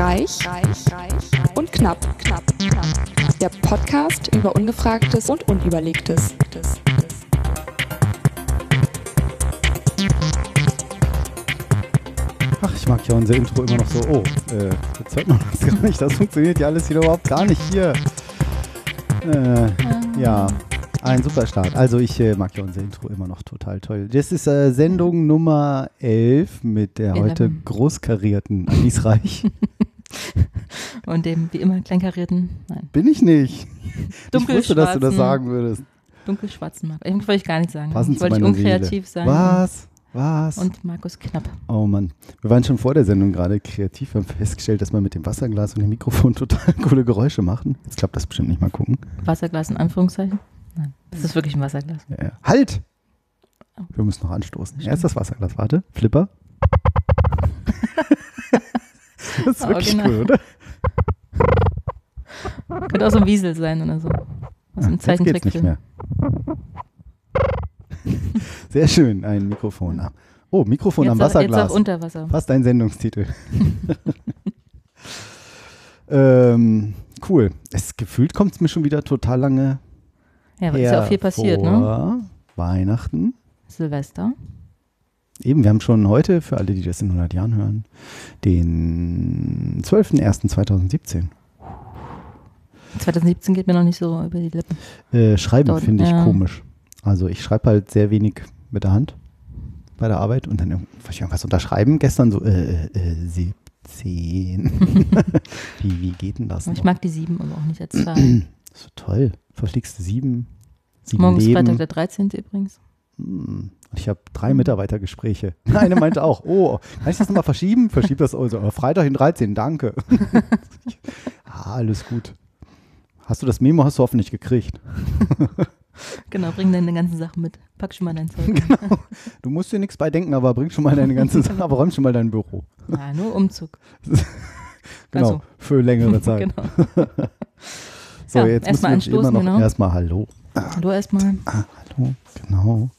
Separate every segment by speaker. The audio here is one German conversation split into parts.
Speaker 1: Reich, reich, reich und knapp, knapp, knapp. Der Podcast über Ungefragtes und Unüberlegtes.
Speaker 2: Ach, ich mag ja unser Intro immer noch so. Oh, äh, jetzt hört man das gar nicht. Das funktioniert ja alles wieder überhaupt gar nicht hier. Äh, ja, ein super Start. Also ich äh, mag ja unser Intro immer noch total toll. Das ist äh, Sendung Nummer 11 mit der heute großkarierten Alice Reich.
Speaker 3: Und dem wie immer kleinkarierten, nein,
Speaker 2: Bin ich nicht. Ich wusste, dass du das sagen würdest.
Speaker 3: dunkelschwarzen Markus. Eigentlich wollte ich gar nicht sagen.
Speaker 2: Passend
Speaker 3: ich wollte unkreativ
Speaker 2: Seele.
Speaker 3: sein.
Speaker 2: Was? Was?
Speaker 3: Und Markus Knapp.
Speaker 2: oh Mann. Wir waren schon vor der Sendung gerade kreativ. Wir haben festgestellt, dass wir mit dem Wasserglas und dem Mikrofon total coole Geräusche machen. Jetzt klappt das bestimmt nicht. Mal gucken.
Speaker 3: Wasserglas in Anführungszeichen? Nein, das ist wirklich ein Wasserglas.
Speaker 2: Ja, ja. Halt!
Speaker 3: Oh.
Speaker 2: Wir müssen noch anstoßen. Erst das Wasserglas. Warte. Flipper. das ist wirklich
Speaker 3: Original.
Speaker 2: cool, oder?
Speaker 3: Könnte auch so ein Wiesel sein oder so. Aus
Speaker 2: Ah, jetzt geht's nicht
Speaker 3: Zeichentrickfilm.
Speaker 2: mehr. Sehr schön. Ein Mikrofon. am- Oh, Mikrofon am
Speaker 3: Jetzt, jetzt
Speaker 2: Wasserglas.
Speaker 3: auch unter Wasser.
Speaker 2: Fast ein Sendungstitel. ähm, cool. Es gefühlt kommt es mir schon wieder total lange
Speaker 3: Ja, aber ist ja auch viel passiert, ne?
Speaker 2: Weihnachten.
Speaker 3: Silvester.
Speaker 2: Eben, wir haben schon heute, für alle, die das in 100 Jahren hören, den 12.01.2017.
Speaker 3: 2017 geht mir noch nicht so über die Lippen.
Speaker 2: Äh, schreiben finde ich
Speaker 3: ja.
Speaker 2: komisch. Also ich schreibe halt sehr wenig mit der Hand bei der Arbeit und dann irgendwas unterschreiben. Gestern so, äh, äh, 17. wie, wie geht denn das?
Speaker 3: Ich
Speaker 2: noch?
Speaker 3: mag die sieben aber auch nicht als Zahl.
Speaker 2: So toll. Verfliegst du sieben? Sieben
Speaker 3: Morgen ist. Freitag der 13. übrigens.
Speaker 2: Hm. Und ich habe drei Mitarbeitergespräche. Eine meinte auch, oh, kann ich das nochmal verschieben? Verschieb das also. Freitag in 13, danke. ah, alles gut. Hast du das Memo, hast du hoffentlich gekriegt.
Speaker 3: Genau, bring deine ganzen Sachen mit. Pack schon mal dein Zeug.
Speaker 2: Genau. Du musst dir nichts bei denken, aber bring schon mal deine ganze Sache, aber räum schon mal dein Büro.
Speaker 3: Ja, nur Umzug.
Speaker 2: Genau,
Speaker 3: Also.
Speaker 2: für längere Zeit.
Speaker 3: Genau.
Speaker 2: So,
Speaker 3: Ja,
Speaker 2: jetzt müssen wir immer noch
Speaker 3: genau.
Speaker 2: erstmal Hallo.
Speaker 3: Hallo erstmal.
Speaker 2: Ah, hallo, genau.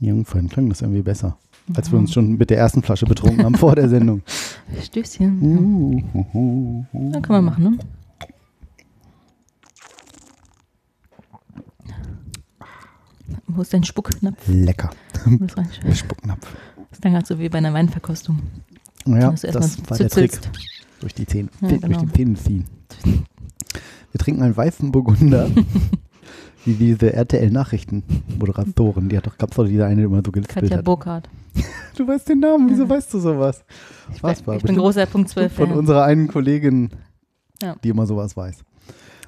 Speaker 2: Irgendwann klang das irgendwie besser, als wir uns schon mit der ersten Flasche betrunken haben vor der Sendung.
Speaker 3: Stößchen.
Speaker 2: Uh, uh, uh, uh.
Speaker 3: Ja, kann man machen, ne? Wo ist dein Spucknapf?
Speaker 2: Lecker.
Speaker 3: Reinschreiben.
Speaker 2: Spucknapf.
Speaker 3: Das ist dann gerade so wie bei einer Weinverkostung.
Speaker 2: Ja, das war der Trick. Durch die Zähne,
Speaker 3: Ja,
Speaker 2: durch
Speaker 3: genau.
Speaker 2: die Zähne ziehen. Wir trinken einen weißen Burgunder. Wie diese RTL-Nachrichten-Moderatorin. Die hat doch, gab's doch diese eine, die immer so gelispelt
Speaker 3: Katja
Speaker 2: hat.
Speaker 3: Burkhardt.
Speaker 2: Du weißt den Namen, wieso
Speaker 3: Ja.
Speaker 2: weißt du sowas?
Speaker 3: Ich,
Speaker 2: war
Speaker 3: ich bin großer Punkt 12
Speaker 2: Von
Speaker 3: Fan.
Speaker 2: unserer einen Kollegin,
Speaker 3: Ja.
Speaker 2: die immer sowas weiß.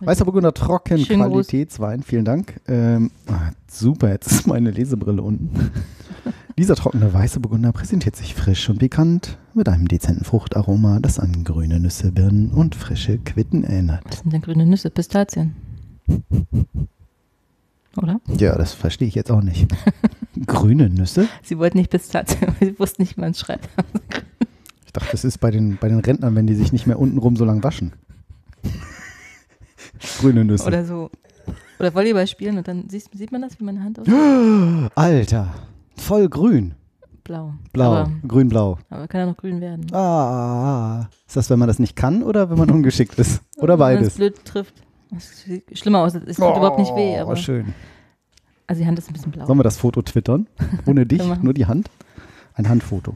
Speaker 2: Weißer Burgunder trocken,
Speaker 3: Schönen.
Speaker 2: Qualitätswein, vielen Dank. Ähm, ah, super, jetzt ist meine Lesebrille unten. Dieser trockene weiße Burgunder präsentiert sich frisch und pikant mit einem dezenten Fruchtaroma, das an grüne Nüsse, Birnen und frische Quitten erinnert.
Speaker 3: Was sind denn grüne Nüsse? Pistazien. Oder?
Speaker 2: Ja, das verstehe ich jetzt auch nicht. grüne Nüsse?
Speaker 3: Sie wollten nicht aber sie wussten nicht, wie man schreibt.
Speaker 2: Ich dachte, das ist bei den, bei den Rentnern, wenn die sich nicht mehr untenrum so lang waschen. grüne Nüsse.
Speaker 3: Oder so. Oder Volleyball spielen und dann siehst, sieht man das, wie meine Hand aussieht?
Speaker 2: Alter, voll grün.
Speaker 3: Blau.
Speaker 2: Blau, grün-blau.
Speaker 3: aber kann ja noch grün werden.
Speaker 2: Ah, ist das, wenn man das nicht kann oder wenn man ungeschickt ist? Oder
Speaker 3: Wenn man es
Speaker 2: beides?
Speaker 3: blöd trifft. Es sieht schlimmer aus. Es tut überhaupt nicht weh. Aber,
Speaker 2: Oh, schön.
Speaker 3: also die Hand ist ein bisschen blau.
Speaker 2: Sollen wir das Foto twittern? Ohne dich, nur die Hand? Ein Handfoto.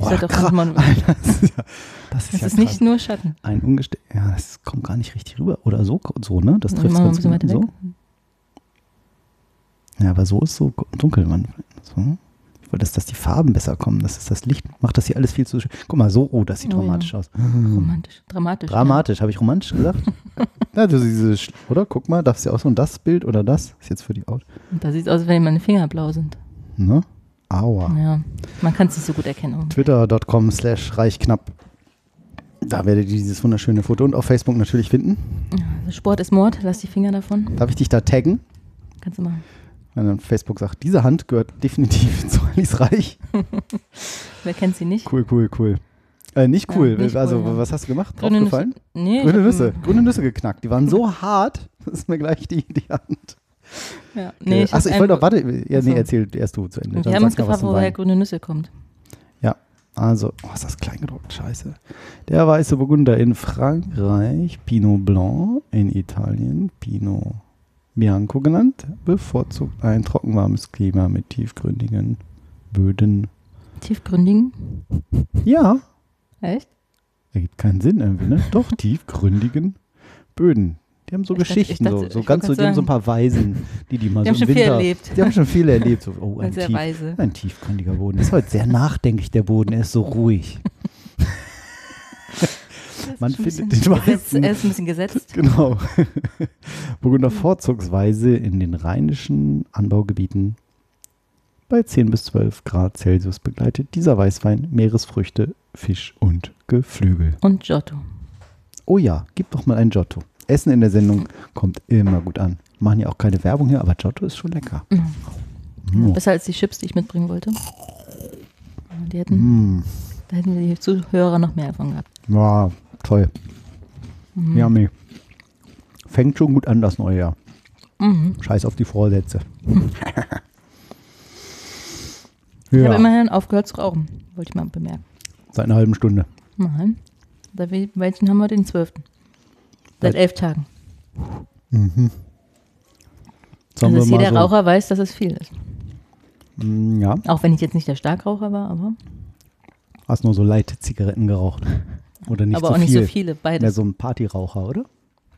Speaker 3: Halt auch
Speaker 2: krass.
Speaker 3: manchmal-
Speaker 2: das ist ja, das ist
Speaker 3: Es
Speaker 2: ja
Speaker 3: ist nicht nur Schatten.
Speaker 2: ein ungeste Ja, das kommt gar nicht richtig rüber. Oder so, so ne? Das trifft ganz gut. So. Ja, aber so ist so dunkel. Man, so. Ich wollte, dass, dass die Farben besser kommen. Das ist das Licht. Macht das hier alles viel zu schön. Guck mal, so, oh, das sieht
Speaker 3: Oh, ja.
Speaker 2: dramatisch aus.
Speaker 3: Romantisch. Dramatisch.
Speaker 2: Dramatisch, habe ich romantisch gesagt? ja, du, diese, oder? Guck mal, das ist ja auch so ein das Bild oder das. Ist jetzt für die Out.
Speaker 3: Ja. Und da sieht es aus, als wenn meine Finger blau sind.
Speaker 2: Ne? Aua.
Speaker 3: Ja. Man kann es nicht so gut erkennen.
Speaker 2: Twitter.com slash reichknapp. Da werdet ihr dieses wunderschöne Foto und auf Facebook natürlich finden.
Speaker 3: Also Sport ist Mord. Lass die Finger davon.
Speaker 2: Darf ich dich da taggen?
Speaker 3: Kannst du machen.
Speaker 2: Wenn dann Facebook sagt, diese Hand gehört definitiv zu Alice Reich.
Speaker 3: Wer kennt sie nicht?
Speaker 2: Cool, cool, cool. Äh, nicht
Speaker 3: Ja,
Speaker 2: cool.
Speaker 3: nicht
Speaker 2: also,
Speaker 3: cool, ja.
Speaker 2: was hast du gemacht?
Speaker 3: Grüne? Nüsse. Nee,
Speaker 2: Grüne Nüsse. Grüne Nüsse geknackt. Die waren so hart, das ist mir gleich die, die Hand.
Speaker 3: Ja. Nee,
Speaker 2: Achso, ich wollte doch, warte, ja, nee, erzähl erst du zu Ende.
Speaker 3: Wir haben uns gefragt, woher grüne Nüsse kommt.
Speaker 2: Ja. Also, oh, ist das klein gedruckt, scheiße. Der weiße Burgunder in Frankreich, Pinot Blanc, in Italien, Pinot Bianco genannt, bevorzugt ein trockenwarmes Klima mit tiefgründigen Böden.
Speaker 3: Tiefgründigen?
Speaker 2: Ja,
Speaker 3: Echt?
Speaker 2: ergibt keinen Sinn irgendwie, ne? Doch, tiefgründigen Böden. Die haben so
Speaker 3: Ich dachte-
Speaker 2: Geschichten,
Speaker 3: ich dachte-
Speaker 2: so, so ganz so, die haben so ein paar Weisen, die die mal
Speaker 3: Die haben
Speaker 2: so im
Speaker 3: schon viel
Speaker 2: Winter,
Speaker 3: erlebt.
Speaker 2: Die haben schon viel erlebt. So, oh, ein,
Speaker 3: Sehr
Speaker 2: tief,
Speaker 3: weise.
Speaker 2: ein tiefgründiger Boden. Ist heute sehr nachdenklich, der Boden. Er ist so ruhig. Man findet den weißen-
Speaker 3: Er ist ein bisschen gesetzt.
Speaker 2: Genau. Burgunder vorzugsweise in den rheinischen Anbaugebieten bei 10 bis 12 Grad Celsius begleitet dieser Weißwein Meeresfrüchte, Fisch und Geflügel.
Speaker 3: Und Giotto.
Speaker 2: Oh ja, gib doch mal ein Giotto. Essen in der Sendung kommt immer gut an. Machen ja auch keine Werbung hier, aber Giotto ist schon lecker. Mm.
Speaker 3: besser als die Chips, die ich mitbringen wollte. Die hätten,
Speaker 2: Mm.
Speaker 3: Da hätten die Zuhörer noch mehr davon gehabt.
Speaker 2: Ja, toll.
Speaker 3: Mhm.
Speaker 2: Yummy. Fängt schon gut an, das neue Jahr.
Speaker 3: Mhm.
Speaker 2: Scheiß auf die Vorsätze.
Speaker 3: Ich habe immerhin aufgehört zu rauchen, wollte ich mal bemerken.
Speaker 2: seit einer halben Stunde.
Speaker 3: Nein. Seit wel- welchen haben wir den 12.? Seit
Speaker 2: Seit-
Speaker 3: elf Tagen.
Speaker 2: Mhm.
Speaker 3: Also dass jeder
Speaker 2: so-
Speaker 3: Raucher weiß, dass es viel ist.
Speaker 2: Mm, Ja,
Speaker 3: Auch wenn ich jetzt nicht der Starkraucher war, aber,
Speaker 2: hast nur so leite Zigaretten geraucht. Oder nicht
Speaker 3: aber
Speaker 2: so
Speaker 3: auch nicht
Speaker 2: viel.
Speaker 3: so viele,
Speaker 2: Mehr
Speaker 3: beides.
Speaker 2: so ein Partyraucher, oder?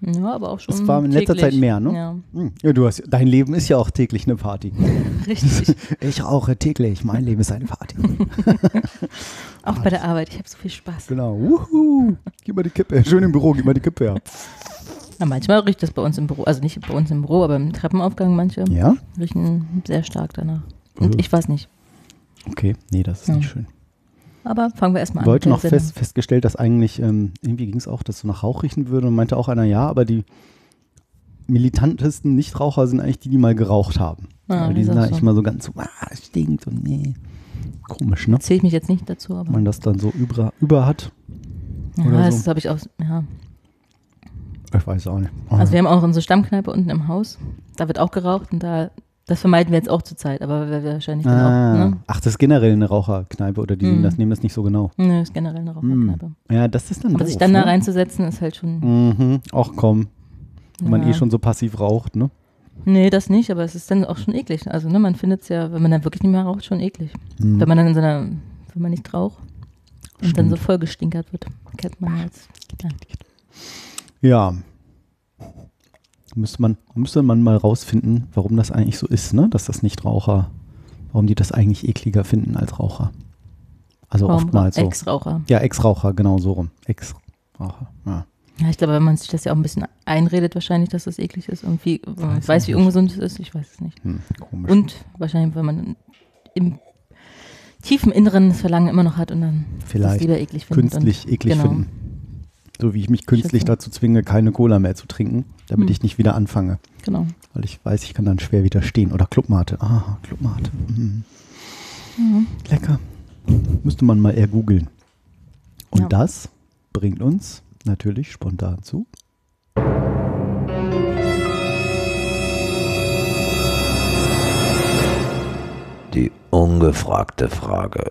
Speaker 3: Ja, aber auch schon.
Speaker 2: Das war in letzter
Speaker 3: täglich.
Speaker 2: Zeit mehr, ne?
Speaker 3: Ja,
Speaker 2: Hm. Ja, du hast, dein Leben ist ja auch täglich eine Party.
Speaker 3: richtig.
Speaker 2: Ich rauche täglich, mein Leben ist eine Party.
Speaker 3: auch bei der Arbeit. Ich habe so viel Spaß.
Speaker 2: genau. Wuhu. Gib mal die Kippe. Schön im Büro, gib mal die Kippe her.
Speaker 3: Ja, manchmal riecht das bei uns im Büro, also nicht bei uns im Büro, aber im Treppenaufgang manche
Speaker 2: Ja?
Speaker 3: riechen sehr stark danach. Und ich weiß nicht.
Speaker 2: Okay, nee, das ist
Speaker 3: Ja.
Speaker 2: nicht schön.
Speaker 3: Aber fangen wir erstmal
Speaker 2: Ich
Speaker 3: an.
Speaker 2: heute
Speaker 3: mit
Speaker 2: noch fest, festgestellt, dass eigentlich, ähm, irgendwie ging es auch, dass so nach Rauch riechen würde und meinte auch einer, ja, aber die militantesten Nichtraucher sind eigentlich die, die mal geraucht haben.
Speaker 3: Ah,
Speaker 2: Weil die sind eigentlich
Speaker 3: so.
Speaker 2: immer so ganz so, ah, es stinkt und nee. Komisch, ne?
Speaker 3: Zähle ich mich jetzt nicht dazu, aber.
Speaker 2: Wenn man das dann so über, über hat.
Speaker 3: ja, das
Speaker 2: so.
Speaker 3: habe ich auch. Ja.
Speaker 2: Ich weiß auch nicht.
Speaker 3: Also wir haben auch unsere Stammkneipe unten im Haus. Da wird auch geraucht und da, das vermeiden wir jetzt auch zur Zeit, aber wir wahrscheinlich dann
Speaker 2: ah,
Speaker 3: auch, ne?
Speaker 2: Ach, das ist generell eine Raucherkneipe oder die nehmen
Speaker 3: Mhm.
Speaker 2: das, nehmen das nicht so genau.
Speaker 3: Nö, ist generell eine Raucherkneipe.
Speaker 2: Ja, das ist dann
Speaker 3: Aber
Speaker 2: doof,
Speaker 3: sich dann da
Speaker 2: ne?
Speaker 3: reinzusetzen, ist halt schon.
Speaker 2: Mhm. Ach komm, wenn man
Speaker 3: ja.
Speaker 2: eh schon so passiv raucht, ne?
Speaker 3: Nee, das nicht, aber es ist dann auch schon eklig. Also, ne, man findet es ja, wenn man dann wirklich nicht mehr raucht, schon eklig.
Speaker 2: Mhm.
Speaker 3: Wenn man dann in seiner, wenn man nicht raucht und dann so
Speaker 2: Stimmt.
Speaker 3: voll gestinkert wird, kennt man jetzt. Ja.
Speaker 2: Ja. Müsste man, müsste man mal rausfinden, warum das eigentlich so ist, ne? Dass das Nichtraucher, warum die das eigentlich ekliger finden als Raucher. Also
Speaker 3: Warum
Speaker 2: oftmals so.
Speaker 3: Ex-Raucher.
Speaker 2: Ja, Ex-Raucher, genau so rum. Ex-Raucher, ja.
Speaker 3: Ja, ich glaube, wenn man sich das ja auch ein bisschen einredet, wahrscheinlich, dass das eklig ist und wie, wenn man
Speaker 2: Weiß
Speaker 3: weiß, wie
Speaker 2: nicht.
Speaker 3: ungesund es ist, ich weiß es nicht.
Speaker 2: Hm, komisch.
Speaker 3: Und wahrscheinlich, wenn man im tiefen Inneren das Verlangen immer noch hat und dann das
Speaker 2: Vielleicht
Speaker 3: lieber eklig findet.
Speaker 2: künstlich
Speaker 3: und,
Speaker 2: eklig
Speaker 3: genau.
Speaker 2: finden. So wie ich mich künstlich
Speaker 3: Schätze.
Speaker 2: dazu zwinge, keine Cola mehr zu trinken, damit
Speaker 3: Hm.
Speaker 2: ich nicht wieder anfange.
Speaker 3: Genau.
Speaker 2: Weil ich weiß, ich kann dann schwer widerstehen. Oder Clubmate. Ah, Clubmate. Mhm.
Speaker 3: Mhm.
Speaker 2: Lecker. Müsste man mal eher googeln. Und
Speaker 3: Ja.
Speaker 2: das bringt uns natürlich spontan zu.
Speaker 4: Die ungefragte Frage.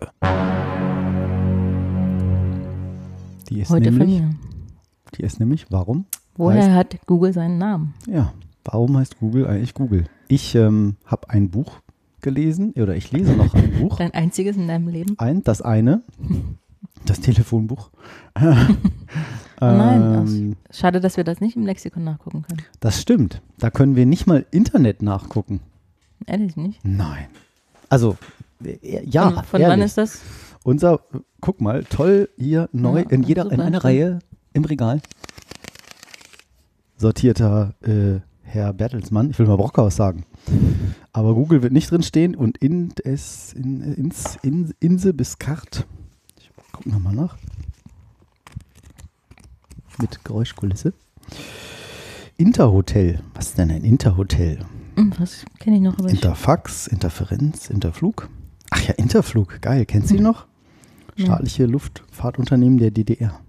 Speaker 2: Die ist,
Speaker 3: Heute von
Speaker 2: nämlich,
Speaker 3: mir.
Speaker 2: Die ist nämlich, warum?
Speaker 3: Woher
Speaker 2: heißt-
Speaker 3: hat Google seinen Namen?
Speaker 2: Ja, warum heißt Google eigentlich Google? Ich ähm, habe ein Buch gelesen, oder ich lese noch ein Buch.
Speaker 3: Dein einziges in deinem Leben?
Speaker 2: Ein, das eine, das Telefonbuch.
Speaker 3: Oh nein,
Speaker 2: ähm,
Speaker 3: Schade, dass wir das nicht im Lexikon nachgucken können.
Speaker 2: das stimmt. Da können wir nicht mal Internet nachgucken.
Speaker 3: Ehrlich nicht?
Speaker 2: Nein. Also, äh, ja,
Speaker 3: von von wann ist das?
Speaker 2: Unser, guck mal, toll, hier neu,
Speaker 3: Ja,
Speaker 2: in jeder, in einer. Reihe im Regal. Sortierter äh, Herr Bertelsmann, ich will mal Brockhaus sagen. Aber Google wird nicht drin stehen und in es, in, ins, in, Inse bis Kart. Ich guck nochmal nach. Mit Geräuschkulisse. Interhotel. Was ist denn ein Interhotel?
Speaker 3: Hm, Was kenne ich noch?
Speaker 2: Interfax, Interferenz, Interflug. Ach ja, Interflug, geil. Kennst du die noch?
Speaker 3: Ja.
Speaker 2: Staatliche Luftfahrtunternehmen der DDR.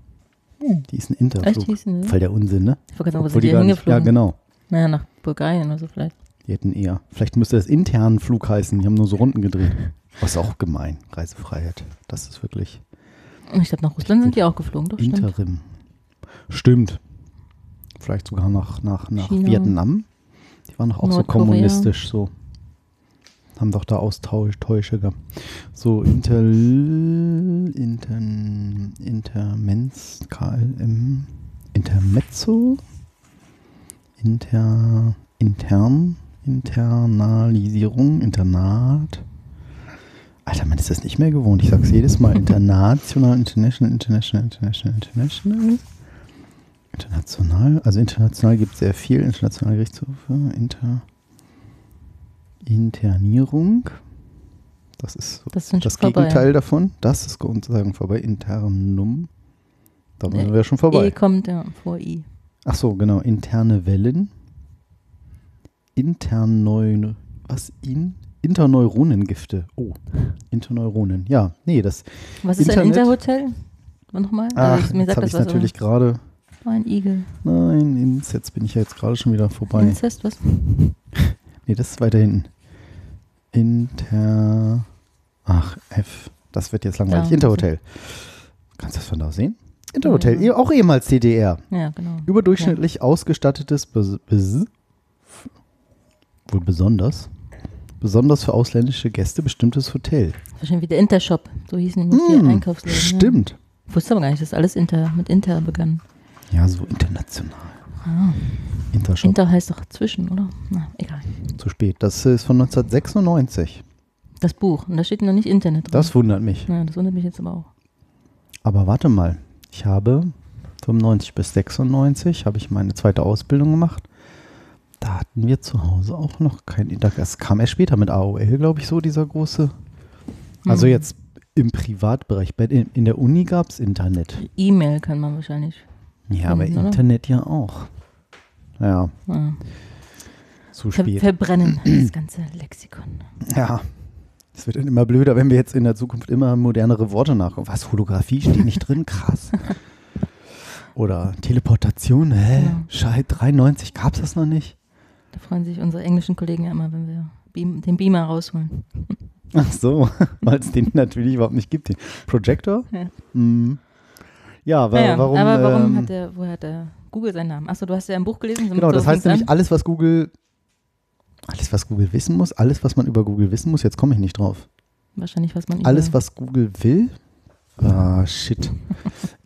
Speaker 2: Die ist ein
Speaker 3: Echt
Speaker 2: Interflug.
Speaker 3: hießen die?
Speaker 2: Voll der Unsinn, ne?
Speaker 3: Ich wollte gerade sagen, wo sind die
Speaker 2: nicht, ja,
Speaker 3: hingeflogen?
Speaker 2: genau.
Speaker 3: Naja, nach Bulgarien oder so vielleicht.
Speaker 2: Die hätten eher. Vielleicht müsste das internen Flug heißen. Die haben nur so Runden gedreht. Was auch gemein. Reisefreiheit. Das ist wirklich.
Speaker 3: Ich glaube, nach Russland sind die auch geflogen, doch stimmt.
Speaker 2: Interim. Stimmt. Vielleicht sogar nach, nach, nach
Speaker 3: China.
Speaker 2: Vietnam. Die waren doch auch so kommunistisch, so. Haben doch da Austauschtäusche gehabt. So, Inter, Inter, Intermens, KLM, Intermezzo, Inter, intern, Internalisierung, Internat. Alter, man ist das nicht mehr gewohnt. Ich sag's jedes Mal. International, international, international, international, international. International, also international gibt es sehr viel. Internationale Gerichtshöfe, Inter, Internierung. Das ist
Speaker 3: Das
Speaker 2: das. Gegenteil davon. Das ist sozusagen vorbei. Internum. Da
Speaker 3: Nee,
Speaker 2: wir schon vorbei.
Speaker 3: E kommt ja vor I.
Speaker 2: Ach so, genau. Interne Wellen. Interneu... Was? In? Interneuronengifte. Oh, Interneuronen. Ja, nee, das...
Speaker 3: Was ist
Speaker 2: Internet?
Speaker 3: ein Interhotel? Nochmal?
Speaker 2: Ach,
Speaker 3: Also, mir
Speaker 2: jetzt habe ich natürlich gerade...
Speaker 3: aber- Ein Igel.
Speaker 2: Nein, Ins, jetzt bin ich ja jetzt gerade schon wieder vorbei.
Speaker 3: Inzest, was?
Speaker 2: Nee, das ist weiter hinten. Inter... Ach, F. Das wird jetzt langweilig.
Speaker 3: Ja,
Speaker 2: Interhotel. Kannst du das von da sehen? Interhotel,
Speaker 3: Ja.
Speaker 2: auch ehemals DDR.
Speaker 3: Ja, genau.
Speaker 2: Überdurchschnittlich ausgestattetes, bes bes wohl besonders, besonders für ausländische Gäste bestimmtes Hotel.
Speaker 3: Wahrscheinlich wie der Intershop. So hießen die
Speaker 2: Hm,
Speaker 3: Einkaufsläden.
Speaker 2: Stimmt.
Speaker 3: Ja. Ich wusste aber gar nicht, dass alles Inter, mit Inter begann.
Speaker 2: Ja, so international.
Speaker 3: Ah,
Speaker 2: Intershop.
Speaker 3: Inter heißt doch zwischen, oder? Na, egal.
Speaker 2: Zu spät. Das ist von 1996.
Speaker 3: Das Buch. Und da steht noch nicht Internet drin.
Speaker 2: Das wundert mich.
Speaker 3: Ja, das wundert mich jetzt aber auch.
Speaker 2: Aber warte mal. Ich habe 95 bis 96 habe ich meine zweite Ausbildung gemacht. Da hatten wir zu Hause auch noch kein Internet. Das kam erst später mit AOL, glaube ich, so dieser große. Also
Speaker 3: Hm.
Speaker 2: jetzt im Privatbereich. Bei, in, in der Uni gab es Internet.
Speaker 3: E-Mail kann man wahrscheinlich.
Speaker 2: Ja, aber
Speaker 3: Finden, oder?
Speaker 2: Internet ja auch. Ja,
Speaker 3: Ja.
Speaker 2: zu
Speaker 3: Ver
Speaker 2: spät.
Speaker 3: verbrennen, das ganze Lexikon.
Speaker 2: Ja. Es wird dann immer blöder, wenn wir jetzt in der Zukunft immer modernere Worte nachgucken. Was, Holographie steht nicht drin? Krass. Oder Teleportation, hä?
Speaker 3: Ja.
Speaker 2: Scheiße, 93 gab es das noch nicht?
Speaker 3: Da freuen sich unsere englischen Kollegen ja immer, wenn wir Beam, den Beamer rausholen.
Speaker 2: Ach so, weil es den natürlich überhaupt nicht gibt. Den Projector?
Speaker 3: Ja.
Speaker 2: Mhm. Ja, wa
Speaker 3: Naja,
Speaker 2: warum?
Speaker 3: aber warum
Speaker 2: ähm,
Speaker 3: hat der, woher hat der Google seinen Namen? Achso, du hast ja ein Buch gelesen.
Speaker 2: Genau, das heißt nämlich
Speaker 3: an.
Speaker 2: alles, was Google, alles, was Google wissen muss, alles, was man über Google wissen muss, jetzt komme ich nicht drauf.
Speaker 3: Wahrscheinlich, was man
Speaker 2: Alles, was Google will. Ah, shit.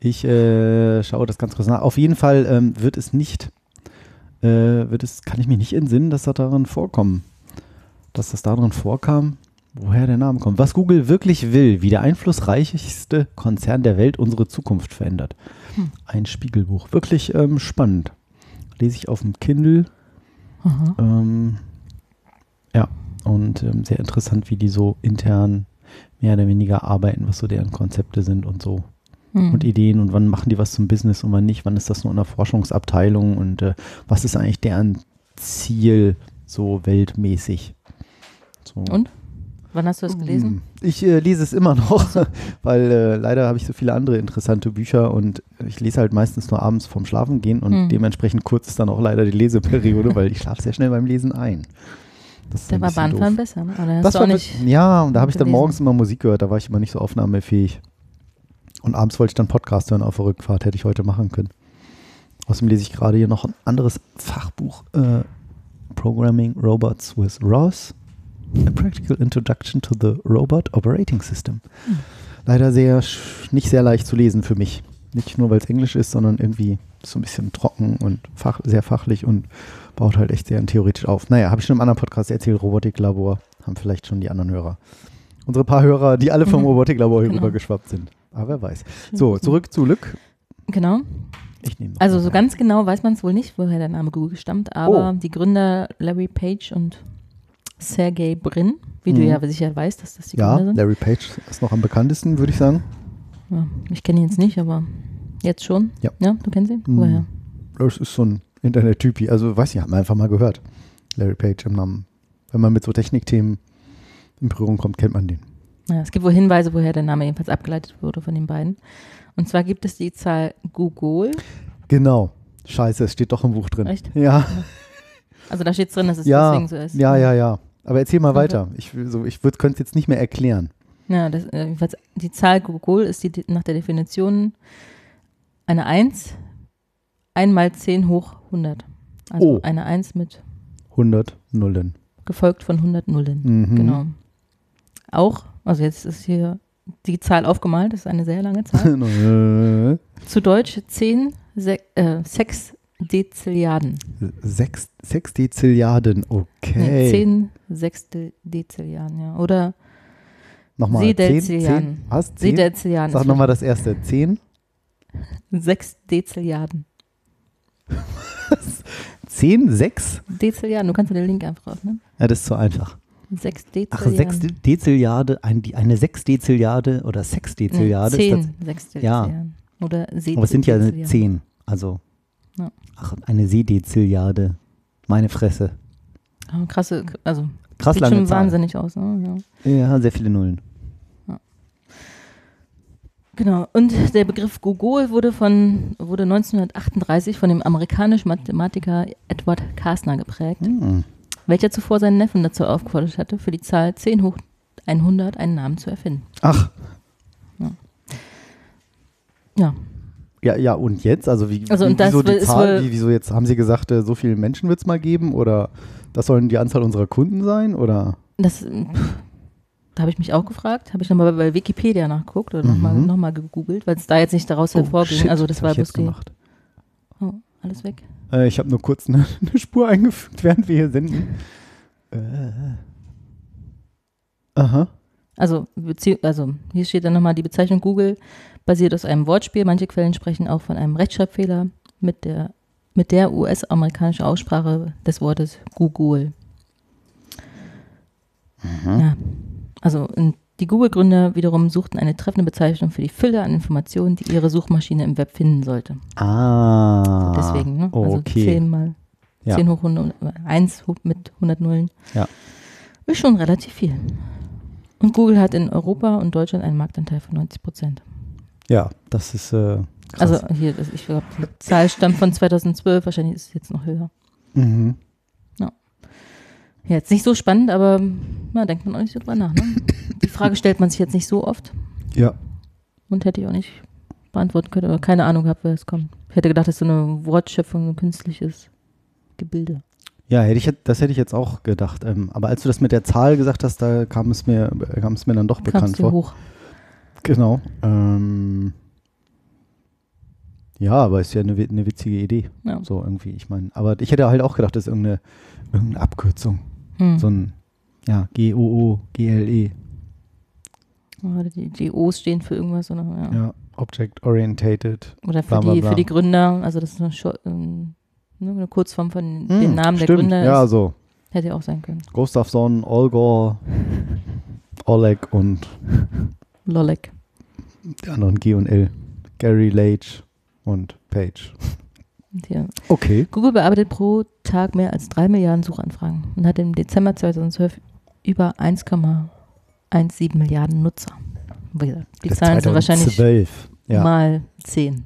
Speaker 2: Ich äh, schaue das ganz kurz nach. Auf jeden Fall ähm, wird es nicht, äh, wird es, kann ich mich nicht entsinnen, dass das darin vorkommen, dass das darin vorkam, woher der Name kommt. Was Google wirklich will, wie der einflussreichste Konzern der Welt unsere Zukunft verändert.
Speaker 3: Hm.
Speaker 2: Ein Spiegelbuch. Wirklich ähm, spannend. Lese ich auf dem Kindle. Ähm, ja, und ähm, sehr interessant, wie die so intern mehr oder weniger arbeiten, was so deren Konzepte sind und so.
Speaker 3: Hm.
Speaker 2: Und Ideen und wann machen die was zum Business und wann nicht, wann ist das nur in der Forschungsabteilung und äh, was ist eigentlich deren Ziel so weltmäßig. So.
Speaker 3: Und? Wann hast du das gelesen?
Speaker 2: Mm, Ich äh, lese es immer noch, weil äh, leider habe ich so viele andere interessante Bücher und ich lese halt meistens nur abends vorm Schlafen gehen und
Speaker 3: Hm.
Speaker 2: dementsprechend kurz ist dann auch leider die Leseperiode, weil ich schlafe sehr schnell beim Lesen ein. Das ist
Speaker 3: Da
Speaker 2: ein
Speaker 3: war Bahnfahren
Speaker 2: doof.
Speaker 3: besser, ne? Oder
Speaker 2: Das war
Speaker 3: nicht.
Speaker 2: nicht, ja, und da habe ich dann
Speaker 3: gelesen.
Speaker 2: morgens immer Musik gehört, da war ich immer nicht so aufnahmefähig. Und abends wollte ich dann Podcast hören auf der Rückfahrt, hätte ich heute machen können. Außerdem lese ich gerade hier noch ein anderes Fachbuch, äh, Programming Robots with Ross. A Practical Introduction to the Robot Operating System.
Speaker 3: Hm.
Speaker 2: Leider sehr, nicht sehr leicht zu lesen für mich. Nicht nur, weil es Englisch ist, sondern irgendwie so ein bisschen trocken und fach, sehr fachlich und baut halt echt sehr theoretisch auf. Naja, habe ich schon im anderen Podcast erzählt, Robotiklabor, haben vielleicht schon die anderen Hörer. Unsere paar Hörer, die alle vom
Speaker 3: Mhm.
Speaker 2: Robotiklabor hier
Speaker 3: Genau.
Speaker 2: rübergeschwappt sind. Aber wer weiß. So, zurück zu Lück.
Speaker 3: Genau.
Speaker 2: Ich nehme
Speaker 3: Also so
Speaker 2: rein.
Speaker 3: ganz genau weiß man es wohl nicht, woher der Name Google stammt, aber
Speaker 2: Oh.
Speaker 3: die Gründer Larry Page und Sergey Brin, wie du
Speaker 2: Mhm.
Speaker 3: ja sicher weißt, dass das die
Speaker 2: Ja,
Speaker 3: Gründer sind.
Speaker 2: Larry Page ist noch am bekanntesten, würde ich sagen.
Speaker 3: Ja, ich kenne ihn jetzt nicht, aber jetzt schon.
Speaker 2: Ja.
Speaker 3: Ja, du kennst ihn?
Speaker 2: Mhm.
Speaker 3: Woher?
Speaker 2: Das ist so ein Internet-Typi. Also, weiß ich, hat man einfach mal gehört. Larry Page im Namen. Wenn man mit so Technikthemen in Berührung kommt, kennt man den.
Speaker 3: Ja, es gibt wohl Hinweise, woher der Name jedenfalls abgeleitet wurde von den beiden. Und zwar gibt es die Zahl Google.
Speaker 2: Genau. Scheiße, es steht doch im Buch drin.
Speaker 3: Echt?
Speaker 2: Ja,
Speaker 3: Also da steht drin, dass es
Speaker 2: ja,
Speaker 3: deswegen so ist.
Speaker 2: ja, ja, ja. Aber erzähl mal
Speaker 3: Okay.
Speaker 2: weiter. Ich, so, ich könnte es jetzt nicht mehr erklären.
Speaker 3: Ja, das, äh, die Zahl Google ist die, nach der Definition eine 1, 1 mal 10 hoch 100. Also
Speaker 2: Oh.
Speaker 3: eine 1 mit
Speaker 2: 100 Nullen.
Speaker 3: gefolgt von 100 Nullen.
Speaker 2: Mhm.
Speaker 3: Genau. Auch, also jetzt ist hier die Zahl aufgemalt, das ist eine sehr lange Zahl. Zu Deutsch 10 Se äh, Sechsdezilliarden.
Speaker 2: Sechs, sechs Dezilliarden,
Speaker 3: Nee,
Speaker 2: okay.
Speaker 3: 10 Sechsdezilliarden, ja. Oder
Speaker 2: Nochmal.
Speaker 3: Seedezilliarden.
Speaker 2: Zehn, zehn, was? Zehn?
Speaker 3: Seedezilliarden.
Speaker 2: Sag nochmal das erste. Zehn?
Speaker 3: 6 Dezilliarden.
Speaker 2: Zehn? Sechs?
Speaker 3: Dezilliarden, du kannst den Link einfach aufnehmen.
Speaker 2: Ja, das ist zu einfach.
Speaker 3: 6
Speaker 2: Ach,
Speaker 3: Dezilliarden.
Speaker 2: sechs De- Dezilliarde, ein, die, eine Sechsdezilliarde oder Sexdezilliarde.
Speaker 3: nee,
Speaker 2: ist das,
Speaker 3: 10 Sechsdezilliarden. Oder Seedezilliarden.
Speaker 2: aber es sind ja zehn. Also.
Speaker 3: Ja.
Speaker 2: Ach, eine Seedezilliarde. Meine Fresse.
Speaker 3: Ah, krasse, also
Speaker 2: Krass
Speaker 3: sieht
Speaker 2: lange
Speaker 3: schon
Speaker 2: Zahl.
Speaker 3: wahnsinnig aus. Ne? Ja.
Speaker 2: Ja, sehr viele Nullen.
Speaker 3: Genau. Und der Begriff Gogol wurde, von, wurde 1938 von dem amerikanischen Mathematiker Edward Kastner geprägt,
Speaker 2: Hm.
Speaker 3: welcher zuvor seinen Neffen dazu aufgefordert hatte, für die Zahl 10 hoch 100 einen Namen zu erfinden.
Speaker 2: Ach,
Speaker 3: Ja,
Speaker 2: ja, ja, und jetzt? Also, wie,
Speaker 3: Also,
Speaker 2: wie,
Speaker 3: das
Speaker 2: wieso die Zahl? Wie, wieso jetzt? Haben Sie gesagt, äh, so viele Menschen wird es mal geben? Oder das sollen die Anzahl unserer Kunden sein? Oder?
Speaker 3: das, pff, da habe ich mich auch gefragt, habe ich nochmal bei Wikipedia nachgeguckt oder nochmal
Speaker 2: Mhm.
Speaker 3: noch mal gegoogelt, weil es da jetzt nicht daraus hervorging.
Speaker 2: shit,
Speaker 3: also das
Speaker 2: was
Speaker 3: war bloß
Speaker 2: gemacht.
Speaker 3: oh, alles weg.
Speaker 2: Äh, ich habe nur kurz eine, eine Spur eingefügt, während wir hier senden. Äh. Aha.
Speaker 3: Also, also hier steht dann nochmal die Bezeichnung Google basiert aus einem Wortspiel. Manche Quellen sprechen auch von einem Rechtschreibfehler mit der, mit der US-amerikanischen Aussprache des Wortes Google. Ja. Also die Google-Gründer wiederum suchten eine treffende Bezeichnung für die Fülle an Informationen, die ihre Suchmaschine im Web finden sollte.
Speaker 2: Ah.
Speaker 3: Deswegen, ne? Also
Speaker 2: Okay.
Speaker 3: 10 mal
Speaker 2: Ja.
Speaker 3: 10 hoch 100, 1 hoch mit 100 Nullen.
Speaker 2: Ja.
Speaker 3: Ist schon relativ viel. Und Google hat in Europa und Deutschland einen Marktanteil von 90 Prozent.
Speaker 2: Ja, das ist äh, krass.
Speaker 3: Also hier, das, ich glaube, die Zahl stammt von 2012, wahrscheinlich ist es jetzt noch höher.
Speaker 2: mhm.
Speaker 3: Ja, jetzt nicht so spannend, aber na, denkt man auch nicht so drüber nach. Ne? Die Frage stellt man sich jetzt nicht so oft
Speaker 2: Ja.
Speaker 3: und hätte ich auch nicht beantworten können oder keine Ahnung gehabt, wer es kommt. Ich hätte gedacht, das ist so eine Wortschöpfung, ein künstliches Gebilde.
Speaker 2: Ja, hätte ich, das hätte ich jetzt auch gedacht. Ähm, aber als du das mit der Zahl gesagt hast, da kam es mir, kam es mir dann doch bekannt
Speaker 3: Kamst du
Speaker 2: vor.
Speaker 3: hoch.
Speaker 2: Genau. Ähm, ja, aber ist ja eine, eine witzige Idee.
Speaker 3: Ja.
Speaker 2: So irgendwie, ich meine, aber ich hätte halt auch gedacht, das ist irgendeine, irgendeine Abkürzung.
Speaker 3: Hm.
Speaker 2: So ein, ja, G-O-O, G-L-E.
Speaker 3: Die, die O's stehen für irgendwas oder, ja.
Speaker 2: Ja, Object Orientated.
Speaker 3: oder für,
Speaker 2: Bla, bla,
Speaker 3: die,
Speaker 2: bla.
Speaker 3: für die Gründer. Also das ist eine, Short, ähm, ne, eine Kurzform von dem Namen der
Speaker 2: Hm, stimmt.
Speaker 3: Gründer.
Speaker 2: Ja,
Speaker 3: ist,
Speaker 2: so.
Speaker 3: hätte ja auch sein können.
Speaker 2: Gustafsson, Olgor, Oleg und
Speaker 3: Lolek.
Speaker 2: die anderen G und L. Gary Lage und Page.
Speaker 3: Hier.
Speaker 2: Okay.
Speaker 3: Google bearbeitet pro Tag mehr als drei Milliarden Suchanfragen und hat im Dezember 2012 über 1,17 Milliarden Nutzer. Die
Speaker 2: Das
Speaker 3: Zahlen sind wahrscheinlich
Speaker 2: 2012. Ja,
Speaker 3: mal 10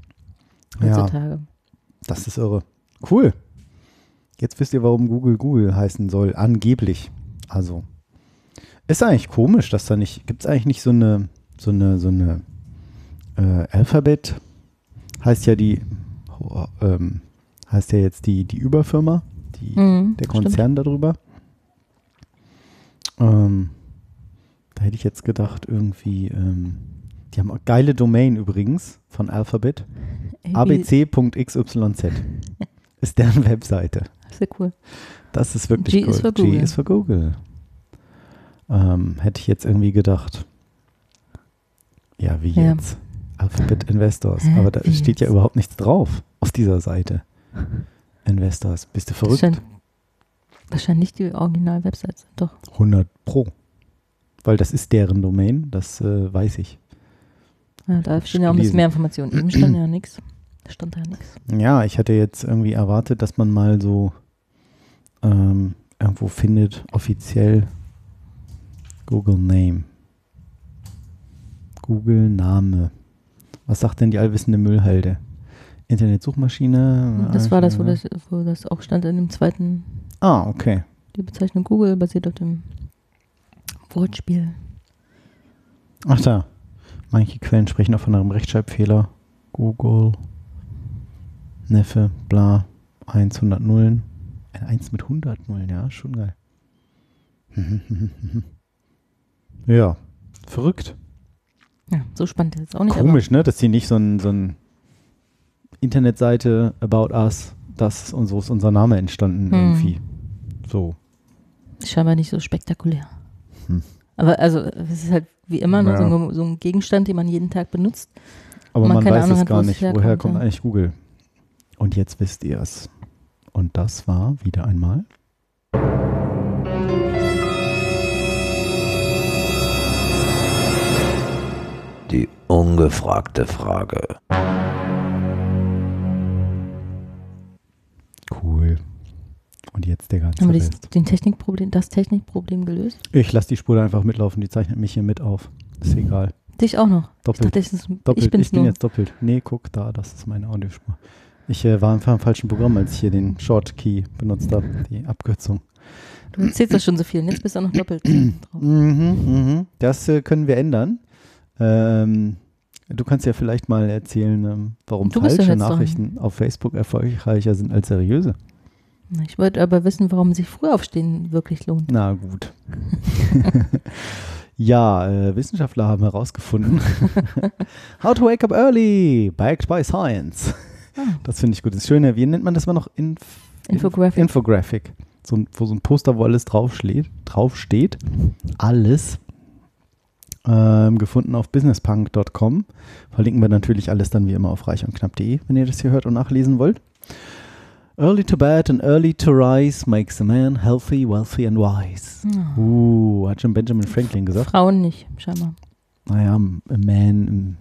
Speaker 2: Ja.
Speaker 3: heutzutage.
Speaker 2: das ist irre. Cool. Jetzt wisst ihr, warum Google Google heißen soll. Angeblich. Also. Ist eigentlich komisch, dass da nicht. Gibt es eigentlich nicht so eine, so eine, so eine äh, Alphabet? Heißt ja die, oh, ähm, heißt ja jetzt die, die Überfirma, die,
Speaker 3: Mhm,
Speaker 2: der
Speaker 3: stimmt.
Speaker 2: Konzern darüber. Ähm, da hätte ich jetzt gedacht, irgendwie, ähm, die haben auch geile Domain übrigens von Alphabet. abc.xyz ist deren Webseite.
Speaker 3: Sehr cool.
Speaker 2: Das ist wirklich
Speaker 3: G
Speaker 2: cool.
Speaker 3: ist
Speaker 2: G ist für Google. Ähm, hätte ich jetzt irgendwie gedacht. Ja, wie
Speaker 3: Ja.
Speaker 2: jetzt? Alphabet Investors. Aber da
Speaker 3: wie
Speaker 2: steht ja
Speaker 3: jetzt?
Speaker 2: überhaupt nichts drauf auf dieser Seite. Investors. Bist du
Speaker 3: Das
Speaker 2: verrückt?
Speaker 3: scheint wahrscheinlich nicht die Original-Website. Doch.
Speaker 2: 100 Pro. Weil das ist deren Domain, das äh, weiß ich.
Speaker 3: Ja, da stehen ja auch ein bisschen mehr Informationen. Eben stand ja nichts. Da stand da nichts.
Speaker 2: Ja, ich hätte jetzt irgendwie erwartet, dass man mal so ähm, irgendwo findet, offiziell Google Name. Google Name. Was sagt denn die allwissende Müllhalde? Internetsuchmaschine?
Speaker 3: Das war das wo, das, wo das auch stand in dem zweiten,
Speaker 2: Ah, okay.
Speaker 3: die Bezeichnung Google basiert auf dem Wortspiel.
Speaker 2: Ach da. Manche Quellen sprechen auch von einem Rechtschreibfehler. Google. Neffe, bla. 1, 100 Nullen. Ein 1 mit 100 Nullen, ja, schon geil. ja, verrückt.
Speaker 3: Ja, so spannend ist es auch nicht.
Speaker 2: Komisch, ne? Dass sie nicht so ein, so ein Internetseite about us, das und so ist unser Name entstanden
Speaker 3: Hm.
Speaker 2: irgendwie. So.
Speaker 3: Scheinbar nicht so spektakulär.
Speaker 2: Hm.
Speaker 3: Aber also, es ist halt wie immer nur so,
Speaker 2: Ja.
Speaker 3: ein, so ein Gegenstand, den man jeden Tag benutzt.
Speaker 2: Aber
Speaker 3: Man
Speaker 2: man, weiß
Speaker 3: Ahnung
Speaker 2: es
Speaker 3: hat,
Speaker 2: gar nicht. Woher kommt
Speaker 3: ja.
Speaker 2: eigentlich Google? Und jetzt wisst ihr es. Und das war wieder einmal.
Speaker 4: Die ungefragte Frage.
Speaker 2: Cool. Und jetzt der ganze
Speaker 3: Haben wir
Speaker 2: Rest.
Speaker 3: das, den Technikproblem, das Technikproblem gelöst?
Speaker 2: Ich lasse die Spur einfach mitlaufen. Die zeichnet mich hier mit auf. Ist egal.
Speaker 3: Dich auch noch.
Speaker 2: Doppelt.
Speaker 3: Ich dachte, ist,
Speaker 2: Doppelt.
Speaker 3: ich bin's
Speaker 2: bin
Speaker 3: nur.
Speaker 2: jetzt doppelt. Nee, guck da. Das ist meine Audiospur. Ich äh, war einfach im falschen Programm, als ich hier den Short Key benutzt habe. Die Abkürzung.
Speaker 3: Du erzählst das schon so viel. Und jetzt bist du auch noch doppelt drauf.
Speaker 2: Mhm, mhm. Das äh, können wir ändern. Ähm, du kannst ja vielleicht mal erzählen, ähm, warum
Speaker 3: Du
Speaker 2: falsche. Nachrichten auf Facebook erfolgreicher sind als seriöse.
Speaker 3: Ich wollte aber wissen, warum sich Frühaufstehen wirklich lohnt.
Speaker 2: Na gut. ja, äh, Wissenschaftler haben herausgefunden, how to wake up early, backed by science.
Speaker 3: Ah.
Speaker 2: Das finde ich gut. Das Schöne, wie nennt man das mal noch? Inf
Speaker 3: Infographic.
Speaker 2: Infographic. So, ein- wo so ein Poster, wo alles draufsteht. draufsteht. Alles. Ähm, gefunden auf businesspunk.com. Verlinken wir natürlich alles dann wie immer auf reich und knapp.de, wenn ihr das hier hört und nachlesen wollt. Early to bed and early to rise makes a man healthy, wealthy and wise.
Speaker 3: Ah.
Speaker 2: Uh, hat schon Benjamin Franklin gesagt.
Speaker 3: Frauen nicht, scheinbar.
Speaker 2: Naja, a man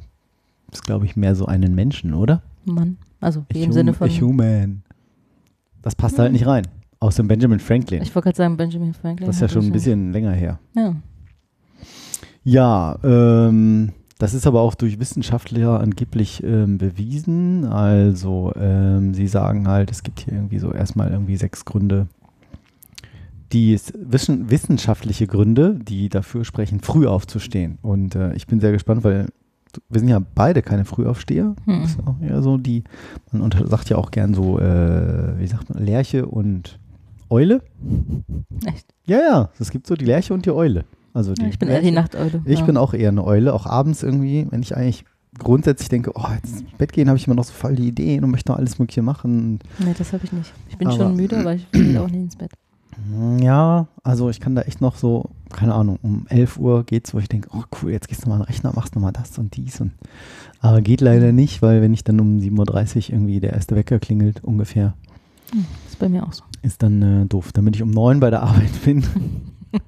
Speaker 2: ist, glaube ich, mehr so einen Menschen, oder?
Speaker 3: Mann. Also
Speaker 2: A
Speaker 3: im
Speaker 2: hum-
Speaker 3: Sinne von.
Speaker 2: human. Das passt halt nicht rein. Aus dem Benjamin Franklin.
Speaker 3: Ich wollte gerade sagen, Benjamin Franklin.
Speaker 2: Das ist ja schon ein bisschen länger her.
Speaker 3: Ja.
Speaker 2: Ja, ähm, das ist aber auch durch Wissenschaftler angeblich ähm, bewiesen. Also ähm, sie sagen halt, es gibt hier irgendwie so erstmal irgendwie sechs Gründe, die wissenschaftliche Gründe, die dafür sprechen, früh aufzustehen. Und äh, ich bin sehr gespannt, weil wir sind ja beide keine Frühaufsteher.
Speaker 3: Hm.
Speaker 2: Das ist auch eher so die, man sagt ja auch gern so, äh, wie sagt man, Lerche und Eule.
Speaker 3: Echt?
Speaker 2: Ja, ja, es gibt so die Lerche und die Eule. Also die
Speaker 3: Ja, ich bin eher die Nachteule.
Speaker 2: ich
Speaker 3: ja.
Speaker 2: bin auch eher eine Eule, auch abends irgendwie, wenn ich eigentlich grundsätzlich denke, oh, jetzt ins Bett gehen, habe ich immer noch so voll die Ideen und möchte noch alles Mögliche machen.
Speaker 3: Nee, das habe ich nicht. Ich bin
Speaker 2: Aber-
Speaker 3: schon müde, aber ich will auch nicht ins Bett.
Speaker 2: Ja, also ich kann da echt noch so, keine Ahnung, um 11 Uhr geht's, wo ich denke, oh cool, jetzt gehst du mal an den Rechner, machst nochmal das und dies. Und, aber geht leider nicht, weil wenn ich dann um 7.30 Uhr irgendwie der erste Wecker klingelt, ungefähr,
Speaker 3: Hm, ist bei mir auch so.
Speaker 2: ist dann äh, doof, damit ich um 9 bei der Arbeit bin.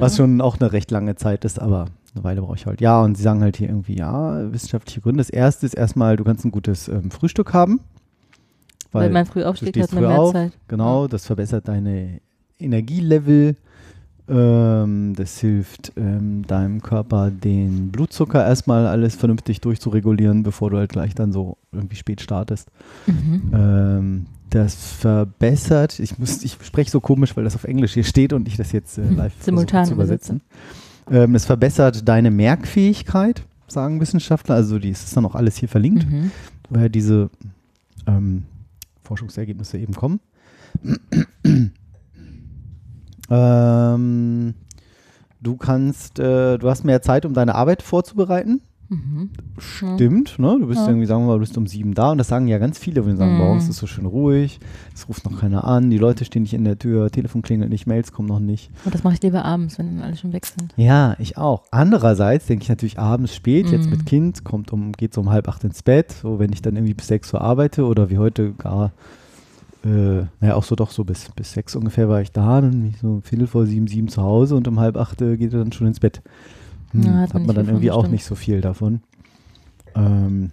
Speaker 2: Was schon auch eine recht lange Zeit ist, aber eine Weile brauche ich halt. Ja, und sie sagen halt hier irgendwie, ja, wissenschaftliche Gründe. Das erste ist erstmal, du kannst ein gutes ähm, Frühstück haben.
Speaker 3: Weil, man früh aufsteht, hat man mehr. Zeit.
Speaker 2: Genau, das verbessert deine Energielevel. Ähm, das hilft ähm, deinem Körper, den Blutzucker erstmal alles vernünftig durchzuregulieren, bevor du halt gleich dann so irgendwie spät startest.
Speaker 3: Mhm.
Speaker 2: Ähm, das verbessert, ich, muss, ich spreche so komisch, weil das auf Englisch hier steht und ich das jetzt äh,
Speaker 3: Hm,
Speaker 2: live
Speaker 3: simultan
Speaker 2: zu übersetzen. Ähm, es verbessert deine Merkfähigkeit, sagen Wissenschaftler. Also die, ist dann auch alles hier verlinkt,
Speaker 3: Mhm.
Speaker 2: woher diese ähm, Forschungsergebnisse eben kommen. Ähm, du kannst, äh, du hast mehr Zeit, um deine Arbeit vorzubereiten.
Speaker 3: Mhm.
Speaker 2: Stimmt, ne? Du bist
Speaker 3: Ja.
Speaker 2: irgendwie, sagen wir mal, du bist um sieben da und das sagen ja ganz viele, wenn sie sagen,
Speaker 3: Mhm.
Speaker 2: ist es so schön ruhig, es ruft noch keiner an, die Leute stehen nicht in der Tür, Telefon klingelt nicht, Mails kommen noch nicht.
Speaker 3: Und das mache ich lieber abends, wenn dann alle schon weg sind.
Speaker 2: Ja, ich auch. Andererseits denke ich natürlich abends spät, jetzt
Speaker 3: Mhm.
Speaker 2: mit Kind, kommt um, geht so um halb acht ins Bett, so wenn ich dann irgendwie bis sechs Uhr arbeite oder wie heute gar, äh, naja, auch so doch so bis, bis sechs ungefähr war ich da, dann bin ich so um Viertel vor sieben, sieben zu Hause und um halb acht äh, geht er dann schon ins Bett. Hm,
Speaker 3: Ja, hat
Speaker 2: hat
Speaker 3: man
Speaker 2: dann irgendwie auch
Speaker 3: stimmt.
Speaker 2: nicht so viel davon. Ähm,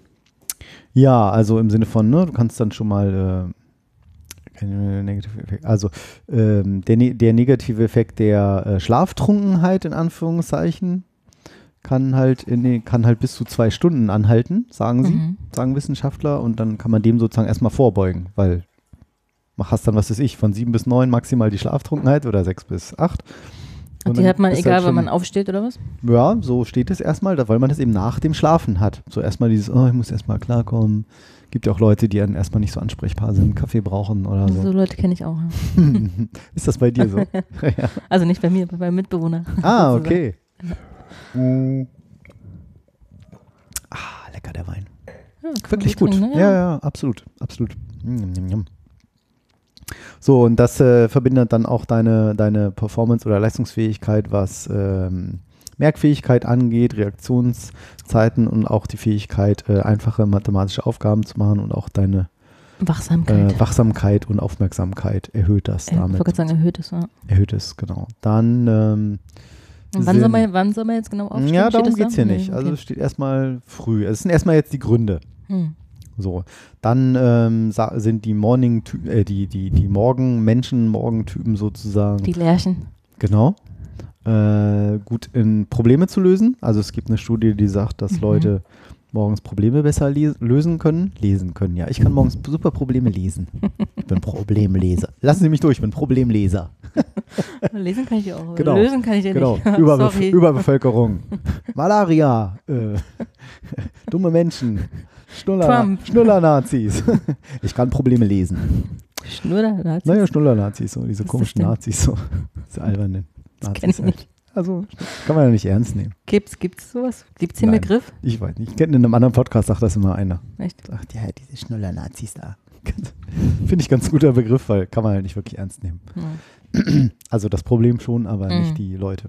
Speaker 2: ja, also im Sinne von, ne, du kannst dann schon mal äh, negative Effekt. Also ähm, der, ne- der negative Effekt der äh, Schlaftrunkenheit in Anführungszeichen kann halt in den, kann halt bis zu zwei Stunden anhalten, sagen sie,
Speaker 3: Mhm.
Speaker 2: sagen Wissenschaftler, und dann kann man dem sozusagen erstmal vorbeugen, weil hast dann, was weiß ich, von sieben bis neun maximal die Schlaftrunkenheit oder sechs bis acht.
Speaker 3: Und die hat man egal,
Speaker 2: halt
Speaker 3: wenn man
Speaker 2: schon-
Speaker 3: aufsteht oder was?
Speaker 2: Ja, so steht es erstmal, weil man das eben nach dem Schlafen hat. So erstmal dieses, oh, ich muss erstmal klarkommen. Gibt ja auch Leute, die dann erstmal nicht so ansprechbar sind, Kaffee brauchen oder
Speaker 3: So
Speaker 2: so.
Speaker 3: Leute kenne ich auch.
Speaker 2: Ist das bei dir so? ja.
Speaker 3: Also nicht bei mir, aber beim Mitbewohner.
Speaker 2: Ah, okay. Mm. Ah, lecker der Wein.
Speaker 3: Ja, man
Speaker 2: Wirklich gut.
Speaker 3: trinken, ne?
Speaker 2: Ja, ja, absolut, absolut. Mm, yum, yum. So, und das äh, verbindet dann auch deine, deine Performance oder Leistungsfähigkeit, was ähm, Merkfähigkeit angeht, Reaktionszeiten und auch die Fähigkeit, äh, einfache mathematische Aufgaben zu machen und auch deine
Speaker 3: Wachsamkeit.
Speaker 2: äh, Wachsamkeit und Aufmerksamkeit erhöht das
Speaker 3: Ja, ich wollte
Speaker 2: damit.
Speaker 3: gerade sagen, erhöht es. Ja.
Speaker 2: Erhöht es, genau. Dann ähm,
Speaker 3: Und wann, soll man, wann soll man jetzt genau aufstehen?
Speaker 2: ja, darum geht es hier
Speaker 3: Nee,
Speaker 2: nicht. Also
Speaker 3: okay.
Speaker 2: es steht erstmal früh. Es sind erstmal jetzt die Gründe.
Speaker 3: Hm.
Speaker 2: So, dann ähm, sind die Morning, äh, die die die Morgen-Menschen, Morgentypen sozusagen.
Speaker 3: Die Lärchen.
Speaker 2: genau. Äh, gut in Probleme zu lösen. Also es gibt eine Studie, die sagt, dass
Speaker 3: Mhm.
Speaker 2: Leute morgens Probleme besser lösen können. Lesen können, ja. Ich kann morgens super Probleme lesen. Ich bin Problemleser. Lassen Sie mich durch, ich bin Problemleser.
Speaker 3: Lesen kann ich auch.
Speaker 2: Genau.
Speaker 3: Lösen kann ich ja
Speaker 2: Genau.
Speaker 3: nicht.
Speaker 2: Überbef
Speaker 3: Sorry.
Speaker 2: Überbevölkerung. Malaria. Äh, dumme Menschen. Schnuller. Schnuller-Nazis. Ich kann Probleme lesen.
Speaker 3: Schnurrer. Nazis.
Speaker 2: Naja, Schnuller-Nazis, so diese
Speaker 3: Was
Speaker 2: komischen? Nazis, so diese albernen
Speaker 3: Das
Speaker 2: Nazis.
Speaker 3: kenn ich
Speaker 2: halt.
Speaker 3: nicht.
Speaker 2: Also kann man ja nicht ernst nehmen.
Speaker 3: Gibt's, gibt's sowas? Gibt's den
Speaker 2: Nein.
Speaker 3: Begriff?
Speaker 2: Ich weiß nicht. Ich kenne in einem anderen Podcast, sagt das immer einer.
Speaker 3: Echt?
Speaker 2: Sagt, ja, diese Schnuller-Nazis da. Finde ich ganz guter Begriff, weil kann man halt nicht wirklich ernst nehmen.
Speaker 3: Ja.
Speaker 2: Also das Problem schon, aber
Speaker 3: Mhm.
Speaker 2: nicht die Leute.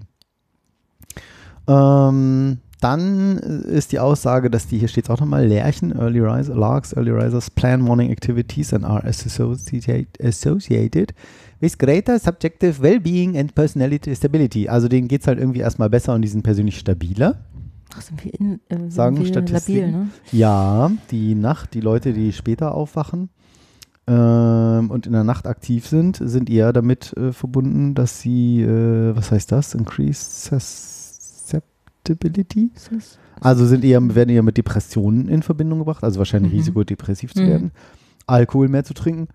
Speaker 2: Ähm, dann ist die Aussage, dass die, hier steht es auch nochmal, Lerchen, Early Riser, Larks, Early Risers plan morning activities and are associated, with greater subjective well-being and personality stability. Also denen geht es halt irgendwie erstmal besser und die sind persönlich stabiler.
Speaker 3: Ach, sind wir, in, äh,
Speaker 2: Sagen
Speaker 3: wir
Speaker 2: Statistiken.
Speaker 3: labil, ne?
Speaker 2: Ja, die Nacht, die Leute, die später aufwachen ähm, und in der Nacht aktiv sind, sind eher damit äh, verbunden, dass sie, äh, was heißt das? Increased
Speaker 3: Ist das-
Speaker 2: Also sind eher, werden eher mit Depressionen in Verbindung gebracht, also wahrscheinlich
Speaker 3: Mhm.
Speaker 2: Risiko, depressiv zu
Speaker 3: Mhm.
Speaker 2: werden. Alkohol mehr zu trinken?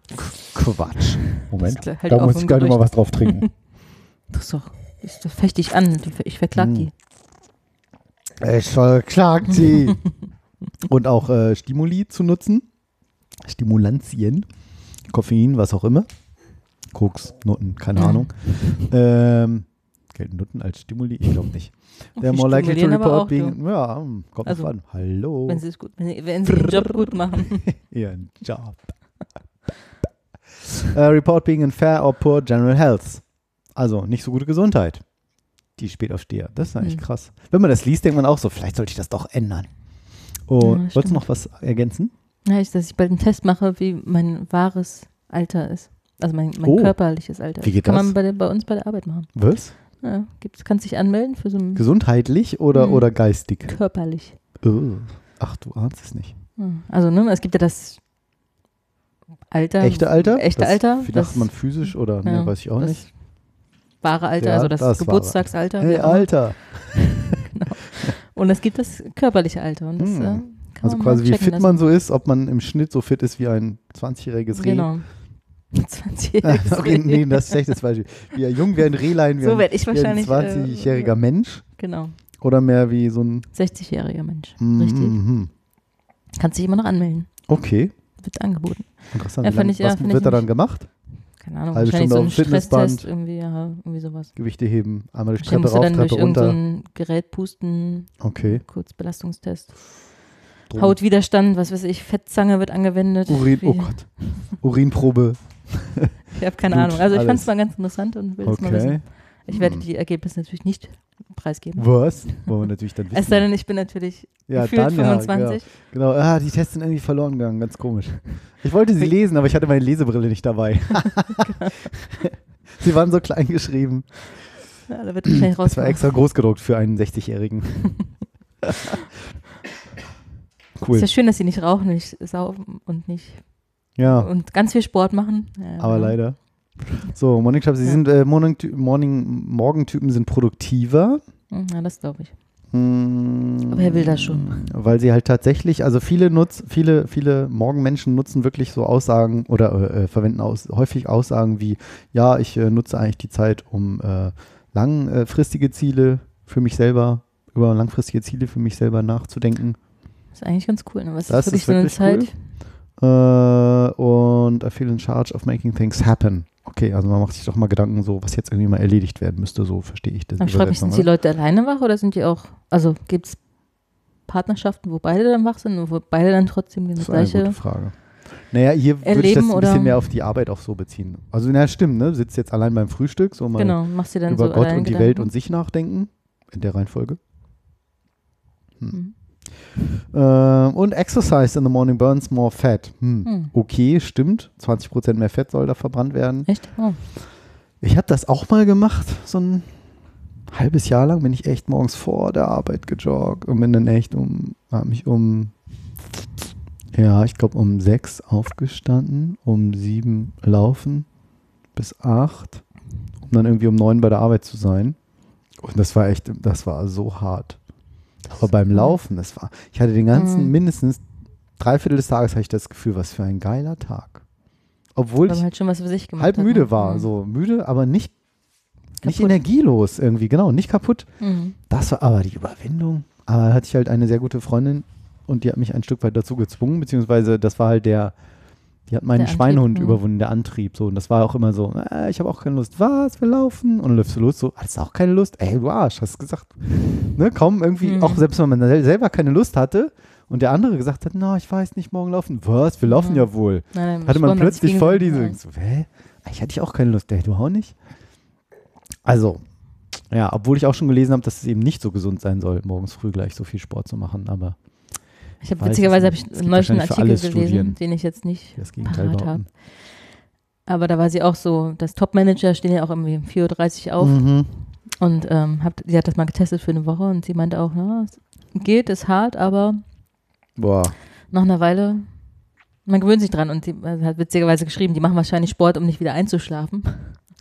Speaker 2: Quatsch. Moment,
Speaker 3: halt
Speaker 2: da muss ich gleich nochmal was drauf trinken.
Speaker 3: Das ist doch, das, fechte ich an. Die- Ich verklag die.
Speaker 2: Ich verklagt sie. Und auch äh, Stimuli zu nutzen. Stimulantien. Koffein, was auch immer. Koks, Nutten, keine. Ahnung. Ähm, gelten Nutten als Stimuli? Ich glaube nicht. They're
Speaker 3: Die
Speaker 2: more likely to report being. Ja, hm, kommt
Speaker 3: Also,
Speaker 2: an. Hallo.
Speaker 3: Wenn sie es gut, wenn sie, wenn sie den Job gut machen.
Speaker 2: Ihren Job. äh, report being in fair or poor general health. Also nicht so gute Gesundheit. Die Spätaufsteher. Das ist eigentlich
Speaker 3: Hm.
Speaker 2: krass. Wenn man das liest, denkt man auch so, vielleicht sollte ich das doch ändern. Oh,
Speaker 3: Ja,
Speaker 2: wolltest du noch was ergänzen?
Speaker 3: Ja, ich, dass ich bald einen Test mache, wie mein wahres Alter ist. Also mein, mein
Speaker 2: Oh.
Speaker 3: körperliches Alter.
Speaker 2: Wie geht
Speaker 3: Kann
Speaker 2: das?
Speaker 3: man bei, der, bei uns bei der Arbeit machen.
Speaker 2: Was?
Speaker 3: Ja, gibt's, kannst dich anmelden für so ein
Speaker 2: Gesundheitlich oder,
Speaker 3: Hm.
Speaker 2: oder geistig?
Speaker 3: körperlich.
Speaker 2: Oh. Ach, du ahnst es nicht.
Speaker 3: Ja. Also, ne, es gibt ja das Alter.
Speaker 2: Echte Alter?
Speaker 3: Echte
Speaker 2: das,
Speaker 3: Alter.
Speaker 2: Wie
Speaker 3: das-
Speaker 2: dachte man physisch oder?
Speaker 3: ja,
Speaker 2: ne, weiß ich auch
Speaker 3: das
Speaker 2: nicht.
Speaker 3: Wahre Alter,
Speaker 2: Ja,
Speaker 3: also das,
Speaker 2: das.
Speaker 3: Geburtstagsalter.
Speaker 2: Hey. Alter.
Speaker 3: Und es gibt das körperliche Alter. Und das
Speaker 2: Hm.
Speaker 3: äh,
Speaker 2: Also quasi wie fit
Speaker 3: lassen.
Speaker 2: man so ist, ob man im Schnitt so fit ist wie ein 20-jähriges Reh.
Speaker 3: Genau. 20-jähriges
Speaker 2: okay, nee, das ist schlechtes Beispiel. Wie ein jung wie ein Rehlein, wie
Speaker 3: So
Speaker 2: ein,
Speaker 3: werde ich
Speaker 2: wie ein
Speaker 3: wahrscheinlich.
Speaker 2: 20-jähriger
Speaker 3: äh,
Speaker 2: Mensch
Speaker 3: Genau.
Speaker 2: oder mehr wie so ein
Speaker 3: 60-jähriger Mensch.
Speaker 2: Mhm,
Speaker 3: Richtig.
Speaker 2: mhm.
Speaker 3: Kannst dich immer noch anmelden.
Speaker 2: Okay,
Speaker 3: Wird angeboten.
Speaker 2: interessant.
Speaker 3: Ja,
Speaker 2: lang-
Speaker 3: ich- ja,
Speaker 2: was
Speaker 3: find
Speaker 2: wird da dann gemacht?
Speaker 3: Keine Ahnung,
Speaker 2: Halbe
Speaker 3: wahrscheinlich so
Speaker 2: Stunde
Speaker 3: ein
Speaker 2: dem Fitnessband.
Speaker 3: Stresstest irgendwie, ja, irgendwie sowas.
Speaker 2: Gewichte heben, einmal durch
Speaker 3: Wahrscheinlich
Speaker 2: Treppe rauf,
Speaker 3: dann durch
Speaker 2: Treppe
Speaker 3: so
Speaker 2: runter.
Speaker 3: ein Gerät pusten,
Speaker 2: Okay.
Speaker 3: kurz Belastungstest. Hautwiderstand, was weiß ich, Fettzange wird angewendet.
Speaker 2: Urin, oh Gott. Urinprobe.
Speaker 3: Ich habe keine
Speaker 2: Blut,
Speaker 3: Ahnung. Also ich fand es mal ganz interessant und will es mal
Speaker 2: Okay.
Speaker 3: wissen. Ich werde
Speaker 2: Hm.
Speaker 3: die Ergebnisse natürlich nicht preisgeben.
Speaker 2: Was? Wollen wir natürlich dann wissen.
Speaker 3: Es sei denn, ich bin natürlich
Speaker 2: ja,
Speaker 3: gefühlt
Speaker 2: dann, ja,
Speaker 3: 25.
Speaker 2: Genau, ah, die Tests sind irgendwie verloren gegangen, ganz komisch. Ich wollte sie lesen, aber ich hatte meine Lesebrille nicht dabei. sie waren so klein geschrieben.
Speaker 3: Ja, da wird wahrscheinlich
Speaker 2: Das war extra groß gedruckt für einen 60-Jährigen. cool.
Speaker 3: Ist ja schön, dass sie nicht rauchen, nicht saufen und nicht
Speaker 2: Ja,
Speaker 3: und ganz viel Sport machen. Ja,
Speaker 2: aber
Speaker 3: genau.
Speaker 2: leider. So, Morning Club, sie
Speaker 3: Ja.
Speaker 2: sind äh, Morning, Morning, Morgentypen sind produktiver.
Speaker 3: Hm, Ja, das glaube ich.
Speaker 2: Hm,
Speaker 3: Aber er will das schon.
Speaker 2: Weil sie halt tatsächlich, also viele nutz, viele, viele Morgenmenschen nutzen wirklich so Aussagen oder äh, äh, verwenden aus, häufig Aussagen wie, ja, ich äh, nutze eigentlich die Zeit, um äh, langfristige Ziele für mich selber, über langfristige Ziele für mich selber nachzudenken.
Speaker 3: Das ist eigentlich ganz cool. Ne? Was
Speaker 2: Das
Speaker 3: ist wirklich
Speaker 2: ist
Speaker 3: so eine
Speaker 2: wirklich
Speaker 3: Zeit?
Speaker 2: Äh, und I feel in charge of making things happen. Okay, also man macht sich doch mal Gedanken, so was jetzt irgendwie mal erledigt werden müsste, so verstehe ich das.
Speaker 3: Aber ich frage mich,
Speaker 2: Übersetzung,
Speaker 3: sind die? Leute alleine wach oder sind die auch, also gibt es Partnerschaften, wo beide dann wach sind und wo beide dann trotzdem die
Speaker 2: Das ist eine
Speaker 3: gleiche.
Speaker 2: gute Frage. Naja, hier würde ich das
Speaker 3: Erleben
Speaker 2: ein bisschen mehr auf die Arbeit auch so beziehen. Also, na stimmt, ne? Sitzt jetzt allein beim Frühstück, so mal
Speaker 3: Genau, machst du dann
Speaker 2: über
Speaker 3: so
Speaker 2: Gott und die
Speaker 3: Gedanken?
Speaker 2: Welt und sich nachdenken. In der Reihenfolge. Hm. Ähm, und Exercise in the morning burns more fat. Hm.
Speaker 3: Hm.
Speaker 2: Okay, stimmt. 20% mehr Fett soll da verbrannt werden.
Speaker 3: Echt? Oh.
Speaker 2: Ich habe das auch mal gemacht, so ein halbes Jahr lang bin ich echt morgens vor der Arbeit gejoggt und bin dann echt um, habe mich um, ja, ich glaube um sechs aufgestanden, um sieben laufen bis acht, um dann irgendwie um neun bei der Arbeit zu sein. Und das war echt, das war so hart. Aber beim Laufen, das war, ich hatte den ganzen,
Speaker 3: Mhm.
Speaker 2: mindestens drei Viertel des Tages hatte ich das Gefühl, was für ein geiler Tag. Obwohl
Speaker 3: Weil
Speaker 2: ich
Speaker 3: halt schon was für sich gemacht
Speaker 2: halb
Speaker 3: hat.
Speaker 2: müde
Speaker 3: ne?
Speaker 2: war.
Speaker 3: Mhm.
Speaker 2: So müde, aber nicht, nicht energielos irgendwie, genau, nicht kaputt.
Speaker 3: Mhm.
Speaker 2: Das war aber die Überwindung. Aber da hatte ich halt eine sehr gute Freundin und die hat mich ein Stück weit dazu gezwungen, beziehungsweise das war halt der, die hat meinen
Speaker 3: Der Antrieb,
Speaker 2: Schweinehund
Speaker 3: mhm.
Speaker 2: überwunden, der Antrieb. So, und das war auch immer so, äh, ich habe auch keine Lust. Was, wir laufen? Und dann läufst du los, so, hast du auch keine Lust? Ey, du Arsch, hast gesagt. Ne, kaum irgendwie,
Speaker 3: Mhm.
Speaker 2: auch selbst wenn man sel- selber keine Lust hatte und der andere gesagt hat, na, ich weiß nicht, morgen laufen. Was, wir laufen
Speaker 3: Mhm.
Speaker 2: ja wohl.
Speaker 3: Nein, nein,
Speaker 2: Hatte man plötzlich voll diese, so, hä? Ich hatte ich auch keine Lust, ey, du auch nicht? Also, ja, obwohl ich auch schon gelesen habe, dass es eben nicht so gesund sein soll, morgens früh gleich so viel Sport zu machen, aber.
Speaker 3: Ich habe witzigerweise habe
Speaker 2: nicht.
Speaker 3: ich neulich einen
Speaker 2: für
Speaker 3: Artikel gelesen,
Speaker 2: Studien.
Speaker 3: den ich jetzt nicht parat
Speaker 2: behaupten.
Speaker 3: Aber da war sie auch so, das Top-Manager stehen ja auch irgendwie um 4.30 Uhr auf
Speaker 2: Mhm.
Speaker 3: und ähm, hab, sie hat das mal getestet für eine Woche und sie meinte auch, na, es geht, ist hart, aber
Speaker 2: Boah,
Speaker 3: nach einer Weile, man gewöhnt sich dran und sie hat witzigerweise geschrieben, die machen wahrscheinlich Sport, um nicht wieder einzuschlafen.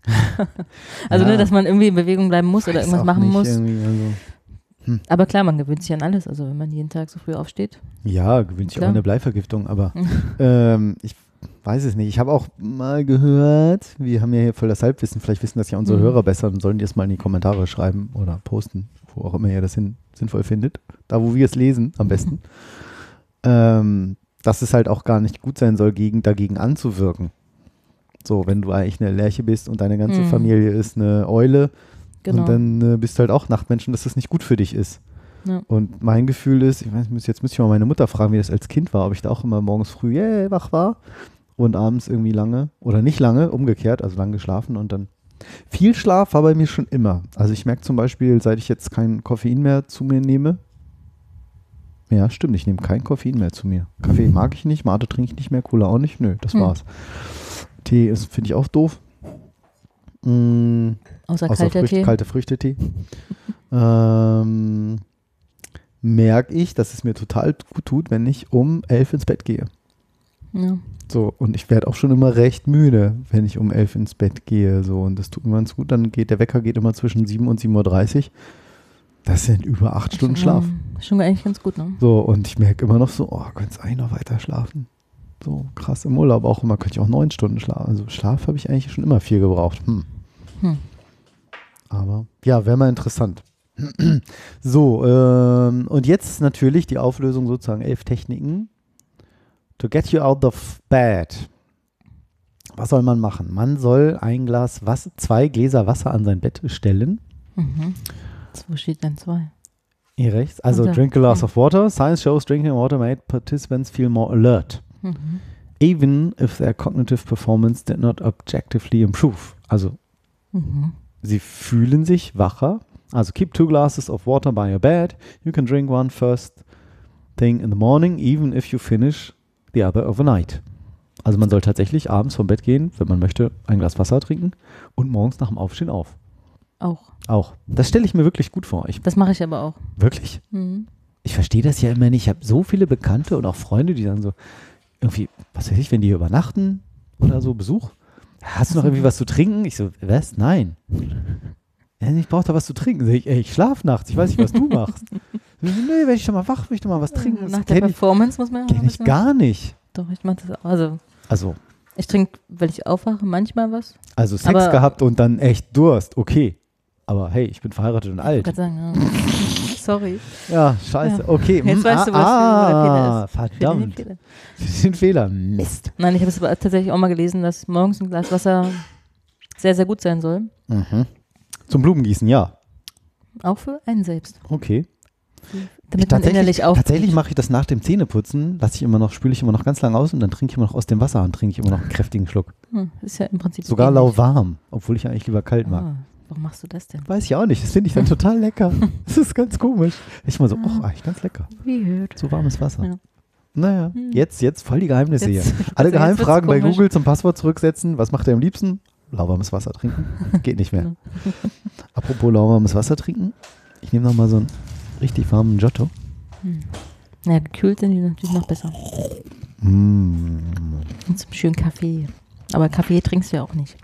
Speaker 3: also,
Speaker 2: Ja.
Speaker 3: ne, dass man irgendwie in Bewegung bleiben muss oder
Speaker 2: weiß
Speaker 3: irgendwas
Speaker 2: auch
Speaker 3: machen muss.
Speaker 2: Also.
Speaker 3: Aber klar, man gewöhnt sich an alles. Also, wenn man jeden Tag so früh aufsteht.
Speaker 2: Ja, gewöhnt sich auch
Speaker 3: Klar.
Speaker 2: an eine Bleivergiftung, aber ähm, ich weiß es nicht. Ich habe auch mal gehört, wir haben ja hier voll das Halbwissen, vielleicht wissen das ja unsere
Speaker 3: Mhm.
Speaker 2: Hörer besser, dann sollen die es mal in die Kommentare schreiben oder posten, wo auch immer ihr das hin, sinnvoll findet. Da, wo wir es lesen, am besten. ähm, dass es halt auch gar nicht gut sein soll, gegen, dagegen anzuwirken. So, wenn du eigentlich eine Lerche bist und deine ganze
Speaker 3: Mhm.
Speaker 2: Familie ist eine Eule
Speaker 3: Genau.
Speaker 2: und dann äh, bist du halt auch Nachtmenschen, dass das nicht gut für dich ist.
Speaker 3: Ja.
Speaker 2: Und mein Gefühl ist, ich weiß, muss- jetzt müsste ich mal meine Mutter fragen, wie das als Kind war, ob ich da auch immer morgens früh yeah, wach war und abends irgendwie lange oder nicht lange, umgekehrt, also lang geschlafen und dann viel Schlaf war bei mir schon immer. Also ich merke zum Beispiel, seit ich jetzt kein Koffein mehr zu mir nehme, ja, stimmt, ich nehme kein Koffein mehr zu mir. Kaffee mag ich nicht, Mate trinke ich nicht mehr, Cola auch nicht, nö, das
Speaker 3: Hm.
Speaker 2: war's. Tee ist, finde ich auch doof. Mm,
Speaker 3: Außer
Speaker 2: Außer
Speaker 3: kalter
Speaker 2: Früchte,
Speaker 3: Tee.
Speaker 2: kalte Früchtetee. ähm, merke ich, dass es mir total gut tut, wenn ich um elf ins Bett gehe.
Speaker 3: Ja.
Speaker 2: So, und ich werde auch schon immer recht müde, wenn ich um elf ins Bett gehe. So, und das tut mir ganz gut. Dann geht der Wecker geht immer zwischen 7 und 7.30 Uhr. Das sind über acht Stunden Schlaf.
Speaker 3: Schon eigentlich ganz gut, ne?
Speaker 2: So, und ich merke immer noch so, oh, könnte eigentlich noch weiter schlafen. So krass im Urlaub auch immer, könnte ich auch neun Stunden schlafen. Also Schlaf habe ich eigentlich schon immer viel gebraucht. Hm.
Speaker 3: Hm.
Speaker 2: Aber ja, wäre mal interessant. so, ähm, und jetzt natürlich die Auflösung sozusagen elf Techniken. To get you out of bed. Was soll man machen? Man soll ein Glas Wasser, zwei Gläser Wasser an sein Bett stellen.
Speaker 3: Mhm. Wo steht denn zwei?
Speaker 2: Hier rechts. Also
Speaker 3: Okay.
Speaker 2: drink a glass
Speaker 3: Hm.
Speaker 2: of water. Science shows drinking water made participants feel more alert.
Speaker 3: Mhm.
Speaker 2: Even if their cognitive performance did not objectively improve. Also
Speaker 3: Mhm.
Speaker 2: Sie fühlen sich wacher. Also keep two glasses of water by your bed. You can drink one first thing in the morning, even if you finish the other overnight. Also man soll tatsächlich abends vom Bett gehen, wenn man möchte, ein Glas Wasser trinken und morgens nach dem Aufstehen auf.
Speaker 3: Auch.
Speaker 2: Auch. Das stelle ich mir wirklich gut vor. Ich,
Speaker 3: Das mache ich aber auch.
Speaker 2: wirklich.
Speaker 3: Mhm.
Speaker 2: Ich verstehe das ja immer nicht. Ich habe so viele Bekannte und auch Freunde, die dann so irgendwie, was weiß ich, wenn die hier übernachten oder so Besuch, hast du noch irgendwie was zu trinken? Ich so, was? Nein. Ich brauche da was zu trinken. Sag ich, ey, ich schlaf nachts, ich weiß nicht, was du machst. So, nee, wenn ich schon mal wach, will ich doch mal was trinken.
Speaker 3: Nach der
Speaker 2: kenne ich,
Speaker 3: Performance muss man ja
Speaker 2: kenn ich gar nicht.
Speaker 3: Doch, ich mache das auch. Also,
Speaker 2: Also,
Speaker 3: ich trinke, wenn ich aufwache, manchmal was.
Speaker 2: also Sex gehabt und dann echt Durst, okay. Aber hey, ich bin verheiratet und
Speaker 3: Ich
Speaker 2: alt.
Speaker 3: kann sagen, ja. sorry.
Speaker 2: Ja, scheiße.
Speaker 3: Ja.
Speaker 2: Okay.
Speaker 3: Jetzt
Speaker 2: hm,
Speaker 3: weißt du, was
Speaker 2: ah,
Speaker 3: der Fehler ist.
Speaker 2: Verdammt.
Speaker 3: Fehler.
Speaker 2: Das ist ein Fehler. Mist.
Speaker 3: Nein, ich habe es aber tatsächlich auch mal gelesen, dass morgens ein Glas Wasser sehr, sehr gut sein soll.
Speaker 2: Mhm. Zum Blumengießen, ja.
Speaker 3: Auch für einen selbst.
Speaker 2: Okay.
Speaker 3: Damit man innerlich auch.
Speaker 2: tatsächlich mache ich das nach dem Zähneputzen, lasse ich immer noch, spüle ich immer noch ganz lang aus und dann trinke ich immer noch aus dem Wasser und trinke ich immer noch einen kräftigen Schluck.
Speaker 3: Hm, ist ja im Prinzip
Speaker 2: Sogar
Speaker 3: ähnlich.
Speaker 2: lauwarm, obwohl ich eigentlich lieber kalt mag.
Speaker 3: Ah, warum machst du das denn?
Speaker 2: Weiß ich auch nicht, das finde ich dann total lecker. Das ist ganz komisch. Ich mal so, oh, eigentlich ganz lecker.
Speaker 3: Weird.
Speaker 2: So warmes Wasser.
Speaker 3: Ja.
Speaker 2: Naja,
Speaker 3: Hm.
Speaker 2: jetzt, jetzt voll die Geheimnisse
Speaker 3: Jetzt-
Speaker 2: hier.
Speaker 3: also
Speaker 2: Alle
Speaker 3: jetzt
Speaker 2: Geheimfragen bei. Google zum Passwort zurücksetzen. Was macht er am liebsten? Lauwarmes Wasser trinken. Geht nicht mehr. Apropos lauwarmes Wasser trinken. Ich nehme noch mal so einen richtig warmen Giotto.
Speaker 3: Hm. Ja, gekühlt sind die natürlich noch besser.
Speaker 2: Mm,
Speaker 3: Und zum schönen Kaffee. Aber Kaffee trinkst du ja auch nicht.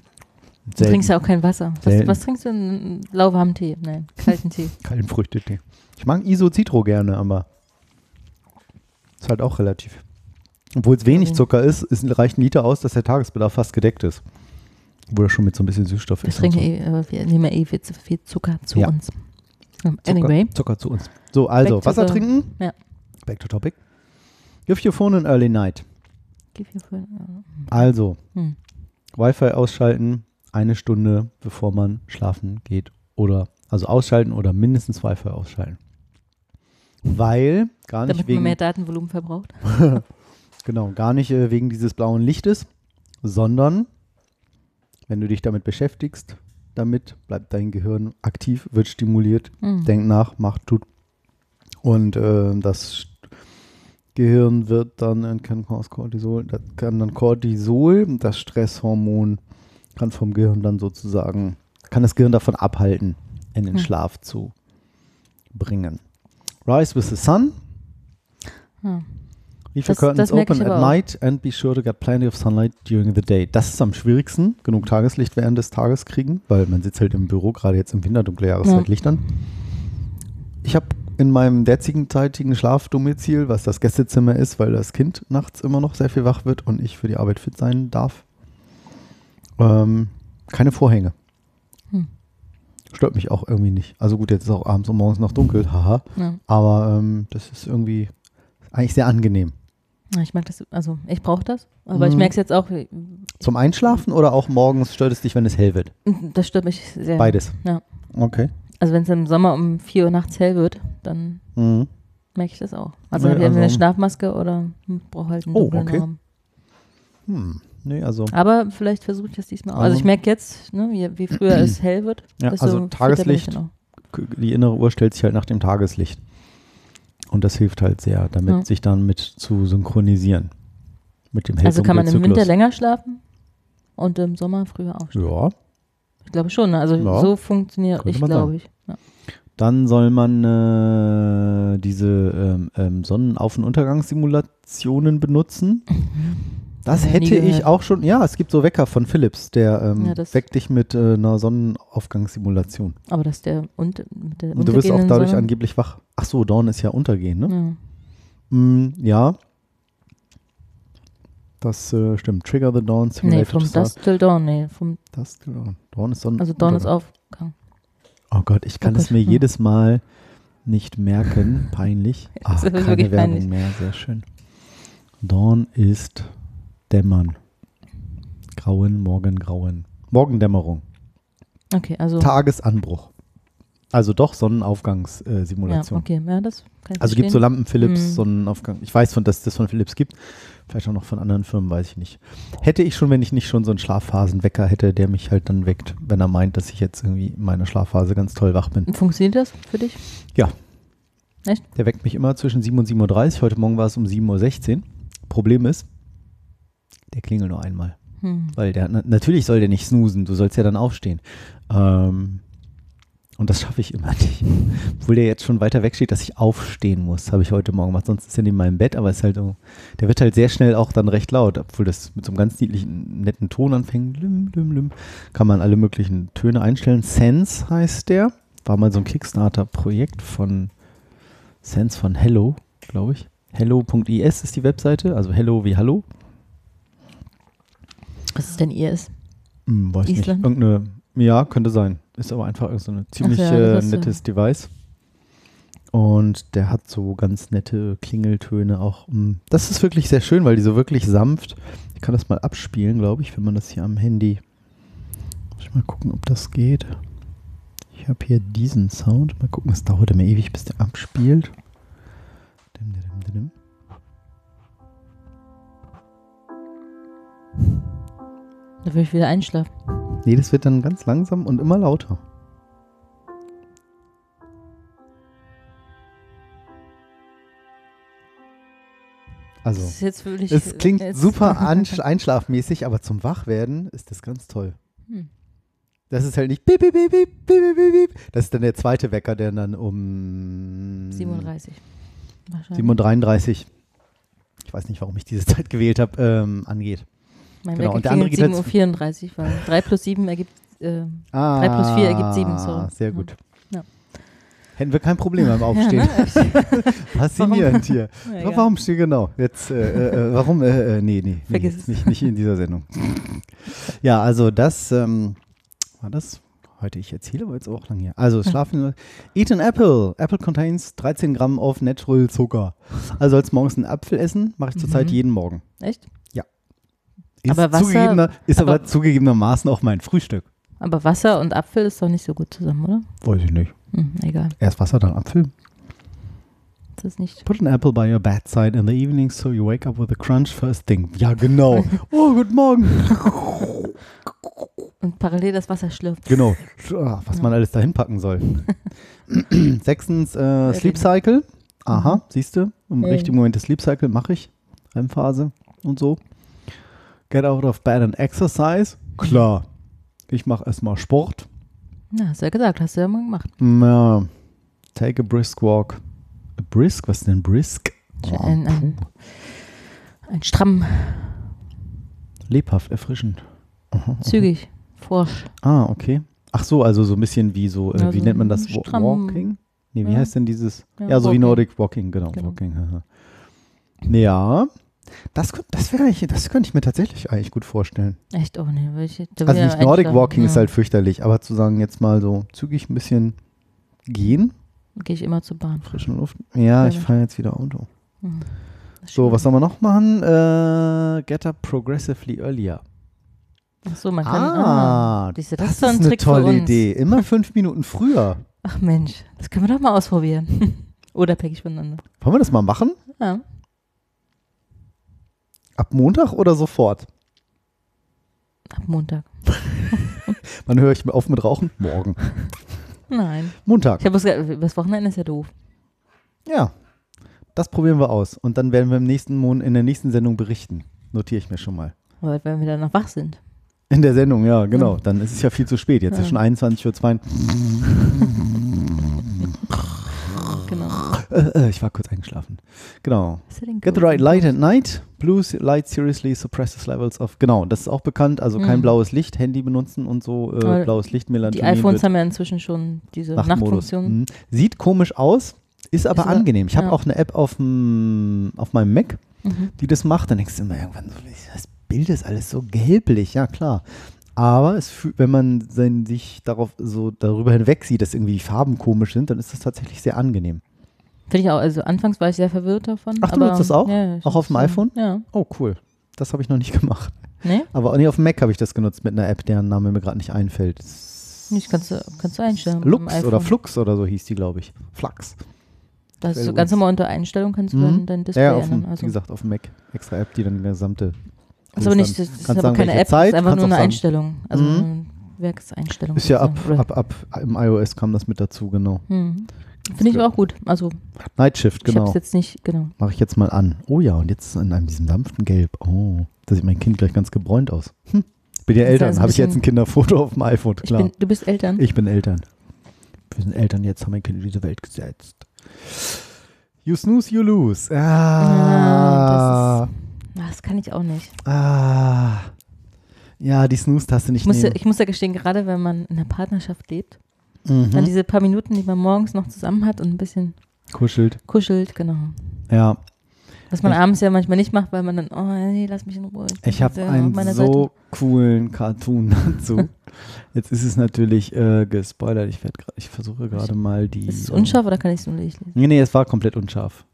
Speaker 3: Du
Speaker 2: selten.
Speaker 3: trinkst ja auch kein Wasser. Was, was trinkst du? Einen lauwarmen Tee? Nein, kalten Tee.
Speaker 2: Kalten Früchtetee. Ich mag Iso-Citro gerne, aber ist halt auch relativ. Obwohl es wenig Zucker ist, ist reicht ein Liter aus, dass der Tagesbedarf fast gedeckt ist. Obwohl er schon mit so ein bisschen Süßstoff ist. und
Speaker 3: trinken
Speaker 2: so.
Speaker 3: eh, wir nehmen ja eh viel, zu viel Zucker zu
Speaker 2: Ja.
Speaker 3: uns. Um,
Speaker 2: Zucker,
Speaker 3: Anyway,
Speaker 2: Zucker zu uns. So, also
Speaker 3: Back
Speaker 2: Wasser trinken.
Speaker 3: ja.
Speaker 2: Back to topic. Give your phone an early night.
Speaker 3: gib hier für,
Speaker 2: Also,
Speaker 3: hm.
Speaker 2: Wi-Fi ausschalten, eine Stunde bevor man schlafen geht. Oder, also ausschalten oder mindestens Wi-Fi ausschalten. Weil, gar nicht
Speaker 3: damit man
Speaker 2: wegen,
Speaker 3: mehr Datenvolumen verbraucht.
Speaker 2: genau, gar nicht äh, wegen dieses blauen Lichtes, sondern wenn du dich damit beschäftigst, damit bleibt dein Gehirn aktiv, wird stimuliert,
Speaker 3: Hm.
Speaker 2: denkt nach, macht, tut. Und äh, das Gehirn wird dann, äh, kann aus Cortisol, das kann dann Cortisol, das Stresshormon, kann vom Gehirn dann sozusagen, kann das Gehirn davon abhalten, in den
Speaker 3: Hm.
Speaker 2: Schlaf zu bringen. Rise with the sun.
Speaker 3: Ja.
Speaker 2: Leave your
Speaker 3: Das-
Speaker 2: curtains
Speaker 3: das merke
Speaker 2: open at
Speaker 3: aber auch.
Speaker 2: night and be sure to get plenty of sunlight during the day. Das ist am schwierigsten, genug Tageslicht während des Tages kriegen, weil man sitzt halt im Büro, gerade jetzt im Winter, dunkle Jahreszeit,
Speaker 3: Ja.
Speaker 2: Licht an. Ich habe in meinem derzeitigen Schlafdomizil, was das Gästezimmer ist, weil das Kind nachts immer noch sehr viel wach wird und ich für die Arbeit fit sein darf, ähm, keine Vorhänge.
Speaker 3: Hm.
Speaker 2: Stört mich auch irgendwie nicht. Also gut, jetzt ist auch abends und morgens noch dunkel, haha.
Speaker 3: Ja.
Speaker 2: Aber ähm, das ist irgendwie eigentlich sehr angenehm.
Speaker 3: Ich mag das, also ich brauche das, aber ich
Speaker 2: Mhm.
Speaker 3: merke es jetzt auch,
Speaker 2: Zum Einschlafen oder auch morgens stört es dich, wenn es hell wird?
Speaker 3: das stört mich sehr.
Speaker 2: Beides.
Speaker 3: Ja.
Speaker 2: Okay.
Speaker 3: Also wenn es im Sommer um 4 Uhr nachts hell wird, dann
Speaker 2: Mhm.
Speaker 3: merke ich das auch. Also
Speaker 2: Nee,
Speaker 3: ich entweder eine
Speaker 2: also-
Speaker 3: Schlafmaske oder brauche halt einen
Speaker 2: Oh, okay.
Speaker 3: Raum.
Speaker 2: Hm. Nee, also,
Speaker 3: Aber vielleicht versuche ich das diesmal auch.
Speaker 2: Also-
Speaker 3: Also ich merke jetzt, ne, wie, wie früher es hell wird,
Speaker 2: ja, also Tageslicht,
Speaker 3: auch.
Speaker 2: die innere Uhr stellt sich halt nach dem Tageslicht. Und das hilft halt sehr, damit
Speaker 3: Ja.
Speaker 2: sich dann mit zu synchronisieren. Mit dem
Speaker 3: Also kann man im Winter länger schlafen und im Sommer früher aufstehen.
Speaker 2: Ja.
Speaker 3: Ich glaube schon. ne? Also
Speaker 2: Ja.
Speaker 3: so funktioniert
Speaker 2: Könnte
Speaker 3: ich, glaube ich. Ja.
Speaker 2: Dann soll man äh, diese ähm, ähm, Sonnenauf- und Untergangssimulationen benutzen. Das hätte ich auch schon. Ja, es gibt so Wecker von Philips, der ähm,
Speaker 3: Ja,
Speaker 2: weckt dich mit äh, einer Sonnenaufgangssimulation.
Speaker 3: Aber dass der und mit der
Speaker 2: Und du wirst auch dadurch
Speaker 3: Sonne-
Speaker 2: angeblich wach. Ach so, Dawn ist ja untergehen, ne?
Speaker 3: Ja.
Speaker 2: Mm, ja. Das äh, stimmt. Trigger the Dawn
Speaker 3: Nee,
Speaker 2: Simulated
Speaker 3: vom
Speaker 2: to start.
Speaker 3: Dusk till Dawn, nee, vom,
Speaker 2: Dusk till Dawn. Dawn ist Sonnen
Speaker 3: also Dawn ist. Aufgang.
Speaker 2: Oh Gott, ich kann
Speaker 3: Oh
Speaker 2: es
Speaker 3: Gott,
Speaker 2: mir
Speaker 3: hm.
Speaker 2: jedes Mal nicht merken. Peinlich.
Speaker 3: Ist
Speaker 2: keine Werbung
Speaker 3: peinlich.
Speaker 2: mehr. Sehr schön. Dawn ist Dämmern. Grauen, Morgengrauen. Morgendämmerung.
Speaker 3: Okay, also
Speaker 2: Tagesanbruch. Also doch
Speaker 3: ja,
Speaker 2: Sonnenaufgangssimulation.
Speaker 3: okay, ja, das kann ich
Speaker 2: Also gibt so
Speaker 3: verstehen.
Speaker 2: Lampen Philips,
Speaker 3: Hm.
Speaker 2: Sonnenaufgang. Ich weiß, von, dass es das von Philips gibt. Vielleicht auch noch von anderen Firmen, weiß ich nicht. Hätte ich schon, wenn ich nicht schon so einen Schlafphasenwecker hätte, der mich halt dann weckt, wenn er meint, dass ich jetzt irgendwie in meiner Schlafphase ganz toll wach bin.
Speaker 3: Funktioniert das für dich?
Speaker 2: Der weckt mich immer zwischen 7 und 7.30 Uhr. Heute Morgen war es um 7.16 Uhr. Problem ist, der klingelt nur einmal.
Speaker 3: Hm.
Speaker 2: Weil der, na, natürlich soll der nicht snoosen, du sollst ja dann aufstehen. Ähm, und das schaffe ich immer nicht. Obwohl der jetzt schon weiter weg steht, dass ich aufstehen muss, habe ich heute Morgen gemacht. Sonst ist er neben meinem Bett, aber ist halt so, der wird halt sehr schnell auch dann recht laut, obwohl das mit so einem ganz niedlichen, netten Ton anfängt. Lüm, lüm, lüm. Kann man alle möglichen Töne einstellen. Sense heißt der. War mal so ein Kickstarter-Projekt von Sense von Hello, glaube ich. Hello.is ist die Webseite, also Hello wie Hallo.
Speaker 3: Was ist denn IS?
Speaker 2: Hm, weiß
Speaker 3: Island?
Speaker 2: nicht. Irgendeine, ja, könnte sein. ist aber einfach so ein ziemlich
Speaker 3: ja,
Speaker 2: äh,
Speaker 3: ist,
Speaker 2: nettes Device. Und der hat so ganz nette Klingeltöne auch. mm. Das ist wirklich sehr schön, weil die so wirklich sanft. Ich kann das mal abspielen, glaube ich, wenn man das hier am Handy. Muss ich mal gucken, ob das geht. Ich habe hier diesen Sound. Mal gucken, es dauert immer ewig, bis der abspielt. Dim, dim, dim, dim.
Speaker 3: Da will ich wieder einschlafen.
Speaker 2: Nee, das wird dann ganz langsam und immer lauter. Also,
Speaker 3: Das ist jetzt wirklich,
Speaker 2: es klingt
Speaker 3: jetzt-
Speaker 2: super einschlafmäßig, aber zum Wachwerden ist das ganz toll.
Speaker 3: Hm.
Speaker 2: Das ist halt nicht piep, piep, piep, piep, piep, piep. Das ist dann der zweite Wecker, der dann um
Speaker 3: 37. Wahrscheinlich.
Speaker 2: 7.33 ich weiß nicht, warum ich diese Zeit gewählt habe, ähm, angeht.
Speaker 3: Mein
Speaker 2: genau,
Speaker 3: Wecker
Speaker 2: und der andere geht
Speaker 3: 7.34 Uhr, weil 3 plus 7 ergibt, äh,
Speaker 2: Ah,
Speaker 3: 3 plus 4 ergibt 7, so.
Speaker 2: Sehr gut.
Speaker 3: Ja.
Speaker 2: Hätten wir kein Problem beim Aufstehen.
Speaker 3: Ja, ne?
Speaker 2: Faszinierend hier. Ja, warum steht genau? Jetzt, äh, äh, warum? Äh, äh, nee, nee,
Speaker 3: Vergiss es.
Speaker 2: nicht, nicht in dieser Sendung. ja, also das ähm, war das. Heute, ich erzähle aber jetzt auch lang hier. Also, schlafen. Eat an apple. Apple contains 13 Gramm of natural Zucker. Also, als morgens einen Apfel essen, mache ich zurzeit
Speaker 3: Mhm.
Speaker 2: jeden Morgen.
Speaker 3: Echt?
Speaker 2: Ist,
Speaker 3: Aber Wasser-
Speaker 2: zugegebener, ist aber,
Speaker 3: aber-
Speaker 2: zugegebenermaßen auch mein Frühstück.
Speaker 3: Aber Wasser und Apfel ist doch nicht so gut zusammen, oder?
Speaker 2: Weiß ich nicht.
Speaker 3: Hm, egal.
Speaker 2: Erst Wasser, dann Apfel.
Speaker 3: Das ist nicht.
Speaker 2: Put an apple by your bedside in the evening so you wake up with a crunch first thing. Ja, genau. oh, guten Morgen.
Speaker 3: Und parallel das Wasser schlürft.
Speaker 2: Genau. Ah, Was man alles dahin packen soll. Sechstens, äh, Sleep Cycle. Aha, siehst du? Im
Speaker 3: Mhm.
Speaker 2: richtigen Moment das Sleep Cycle mache ich. Phase und so. Get out of bed and exercise. Klar. Ich mache erstmal Sport.
Speaker 3: Na, hast du ja gesagt, hast du ja mal gemacht.
Speaker 2: Ja. Take a brisk walk. A brisk? Was ist denn brisk? Oh,
Speaker 3: Ein, ein, ein stramm,
Speaker 2: lebhaft, erfrischend. Aha, aha.
Speaker 3: zügig, forsch.
Speaker 2: Ah, okay. Ach so, also so ein bisschen wie so, äh,
Speaker 3: Ja,
Speaker 2: wie
Speaker 3: so
Speaker 2: nennt man das?
Speaker 3: Stramm.
Speaker 2: Walking? Nee, wie
Speaker 3: Ja.
Speaker 2: heißt denn dieses? Ja,
Speaker 3: Ja,
Speaker 2: so wie
Speaker 3: Walking.
Speaker 2: Nordic Walking, genau.
Speaker 3: Genau.
Speaker 2: Walking. Ja, das, das, wäre ich, das könnte ich mir tatsächlich eigentlich gut vorstellen.
Speaker 3: Echt, oh nee. will ich-
Speaker 2: Also
Speaker 3: ich
Speaker 2: nicht Nordic. Walking ist
Speaker 3: Ja.
Speaker 2: halt fürchterlich, aber zu sagen, jetzt mal so zügig ein bisschen gehen,
Speaker 3: Gehe ich immer zur Bahn.
Speaker 2: frische Luft. Ja, ich fahre jetzt wieder Auto.
Speaker 3: Mhm. Ist
Speaker 2: So, was soll man noch machen? Äh, get up progressively earlier.
Speaker 3: Ach so, man kann.
Speaker 2: Ah,
Speaker 3: siehst du,
Speaker 2: das,
Speaker 3: das
Speaker 2: ist
Speaker 3: ist ein
Speaker 2: eine
Speaker 3: Trick
Speaker 2: tolle. Idee. Immer fünf Minuten früher.
Speaker 3: Ach Mensch, das können wir doch mal ausprobieren. Oder päckig voneinander.
Speaker 2: Wollen wir das mal machen?
Speaker 3: Ja.
Speaker 2: Ab Montag oder sofort?
Speaker 3: Ab Montag.
Speaker 2: Wann höre ich mir auf mit Rauchen? Morgen.
Speaker 3: Nein.
Speaker 2: Montag.
Speaker 3: Ich habe das Wochenende ist ja doof.
Speaker 2: Ja. Das probieren wir aus. Und dann werden wir im nächsten Mon in der nächsten Sendung berichten. Notiere ich mir schon mal.
Speaker 3: Weil wenn wir dann noch wach sind.
Speaker 2: In der Sendung, ja, genau.
Speaker 3: Ja.
Speaker 2: Dann ist es ja viel zu spät. Jetzt ist
Speaker 3: Ja.
Speaker 2: schon 21.02 Uhr. Äh, äh, ich war kurz eingeschlafen. Genau. Get the right light at night. Blue light seriously suppresses levels of. Genau, das ist auch bekannt. Also kein
Speaker 3: Mhm.
Speaker 2: blaues Licht, Handy benutzen und so. Äh, blaues Licht, Melatonin.
Speaker 3: Die iPhones haben ja inzwischen schon diese. Nachtfunktion.
Speaker 2: Mhm. Sieht komisch aus, ist aber
Speaker 3: Ist
Speaker 2: angenehm. Ich habe
Speaker 3: ja.
Speaker 2: auch eine App auf, auf meinem Mac,
Speaker 3: Mhm.
Speaker 2: die das macht. Dann denkst du immer irgendwann, so, das Bild ist alles so gelblich. Ja, klar. Aber es, wenn man sein, sich darauf so darüber hinweg sieht, dass irgendwie die Farben komisch sind, dann ist das tatsächlich sehr angenehm.
Speaker 3: Finde ich auch. Also anfangs war ich sehr verwirrt davon.
Speaker 2: Ach, du nutzt das auch?
Speaker 3: Ja,
Speaker 2: Auch auf dem iPhone?
Speaker 3: Ja.
Speaker 2: Oh, cool. Das habe ich noch nicht gemacht.
Speaker 3: Nee?
Speaker 2: Aber nee, auf dem Mac habe ich das genutzt mit einer App, deren Name mir gerade nicht einfällt.
Speaker 3: Nicht, kannst du, kannst du einstellen.
Speaker 2: Lux oder. Flux oder so hieß die, glaube ich. Flux.
Speaker 3: Das ist so ganz normal unter Einstellung kannst du
Speaker 2: Mhm.
Speaker 3: dann dein Display
Speaker 2: Ja, dem,
Speaker 3: ändern. Also,
Speaker 2: wie gesagt, auf dem Mac. Extra App, die dann die gesamte.
Speaker 3: ist aber nicht, das ist aber
Speaker 2: sagen,
Speaker 3: keine App,
Speaker 2: Zeit,
Speaker 3: das ist einfach nur eine
Speaker 2: sagen-
Speaker 3: Einstellung. Also
Speaker 2: Mhm.
Speaker 3: eine Werkseinstellung.
Speaker 2: Ist ja ab, ab, ab im iOS kam das mit dazu, genau.
Speaker 3: Mhm. Finde ich auch gut. Also
Speaker 2: Night Shift,
Speaker 3: ich habe
Speaker 2: genau.
Speaker 3: jetzt nicht, genau.
Speaker 2: Mache ich jetzt mal an. Oh ja, und jetzt in einem diesem sanften Gelb. Oh, da sieht mein Kind gleich ganz gebräunt aus. Hm. Bin ja
Speaker 3: Das ist
Speaker 2: Eltern,
Speaker 3: also
Speaker 2: habe ich jetzt ein Kinderfoto auf dem iPhone, klar.
Speaker 3: bin, du bist Eltern?
Speaker 2: Ich bin Eltern. Wir sind Eltern, jetzt haben wir ein Kind in diese Welt gesetzt. You snooze, you lose. Ah,
Speaker 3: Ja, Na, das kann ich auch nicht.
Speaker 2: ah. Ja, die Snooze-Taste nicht
Speaker 3: Ich muss, ja,
Speaker 2: nehmen.
Speaker 3: ich muss ja gestehen, gerade wenn man in einer Partnerschaft lebt,
Speaker 2: Mhm.
Speaker 3: dann diese paar Minuten, die man morgens noch zusammen hat und ein bisschen
Speaker 2: Kuschelt.
Speaker 3: kuschelt, genau.
Speaker 2: Ja.
Speaker 3: Was man
Speaker 2: Ich-
Speaker 3: abends ja manchmal nicht macht, weil man dann, oh nee, lass mich in Ruhe. bin
Speaker 2: Ich habe
Speaker 3: äh,
Speaker 2: einen so coolen Cartoon dazu. Jetzt ist es natürlich äh, gespoilert. Ich, grad- ich versuche gerade mal die.
Speaker 3: Seite. Ist es unscharf oder kann ich es nur nicht lesen?
Speaker 2: Nee, nee, es war komplett unscharf.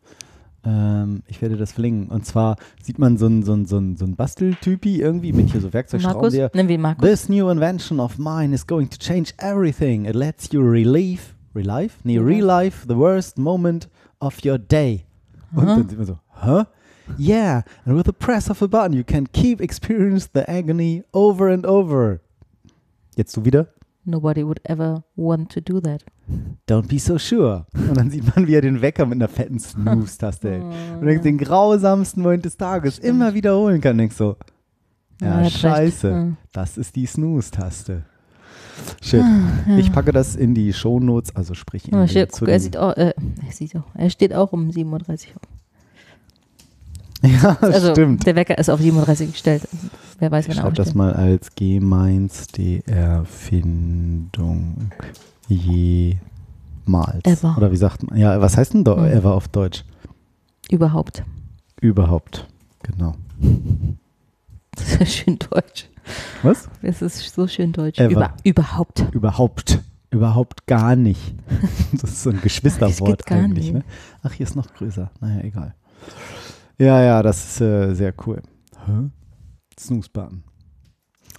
Speaker 2: Ähm, ich werde das verlinken. Und zwar sieht man so einen so ein, so ein, so ein Basteltypi irgendwie mit hier so Werkzeugschrauben,
Speaker 3: Markus? wir ihn Markus.
Speaker 2: This new invention of mine is going to change everything. It lets you relieve, relive? Nee, relive the worst moment of your day. Und
Speaker 3: Aha.
Speaker 2: dann sieht man so, huh? Yeah, and with the press of a button you can keep experience the agony over and over. Jetzt du wieder?
Speaker 3: Nobody would ever want to do that.
Speaker 2: Don't be so sure. Und dann sieht man, wie er den Wecker mit einer fetten Snooze-Taste hält.
Speaker 3: Oh,
Speaker 2: Und dann den grausamsten Moment des Tages immer wiederholen kann. Denkst so,
Speaker 3: Ja,
Speaker 2: ja, scheiße.
Speaker 3: Ja.
Speaker 2: Das ist die Snooze-Taste. Shit.
Speaker 3: Ja.
Speaker 2: Ich packe das in die Shownotes, also sprich in
Speaker 3: Oh,
Speaker 2: zu
Speaker 3: guck, er sieht auch, äh, er sieht auch, er steht auch um 7.30 Uhr.
Speaker 2: Ja,
Speaker 3: Also
Speaker 2: stimmt.
Speaker 3: der Wecker ist auf 7.30 Uhr gestellt. Wer weiß, wann er
Speaker 2: schreibe das mal als gemeinste Erfindung jemals.
Speaker 3: Ever.
Speaker 2: Oder wie sagt man? Ja, was heißt denn do
Speaker 3: Hm.
Speaker 2: ever auf Deutsch?
Speaker 3: Überhaupt.
Speaker 2: Überhaupt. Genau.
Speaker 3: Das ist schön deutsch.
Speaker 2: Was?
Speaker 3: Es ist so schön deutsch. Über, überhaupt.
Speaker 2: Überhaupt. Überhaupt gar nicht. Das ist so ein Geschwisterwort eigentlich. Ne? Ach, hier ist noch größer. Naja, egal. Ja, ja, das ist äh, sehr cool. Hä? Snooze-Button.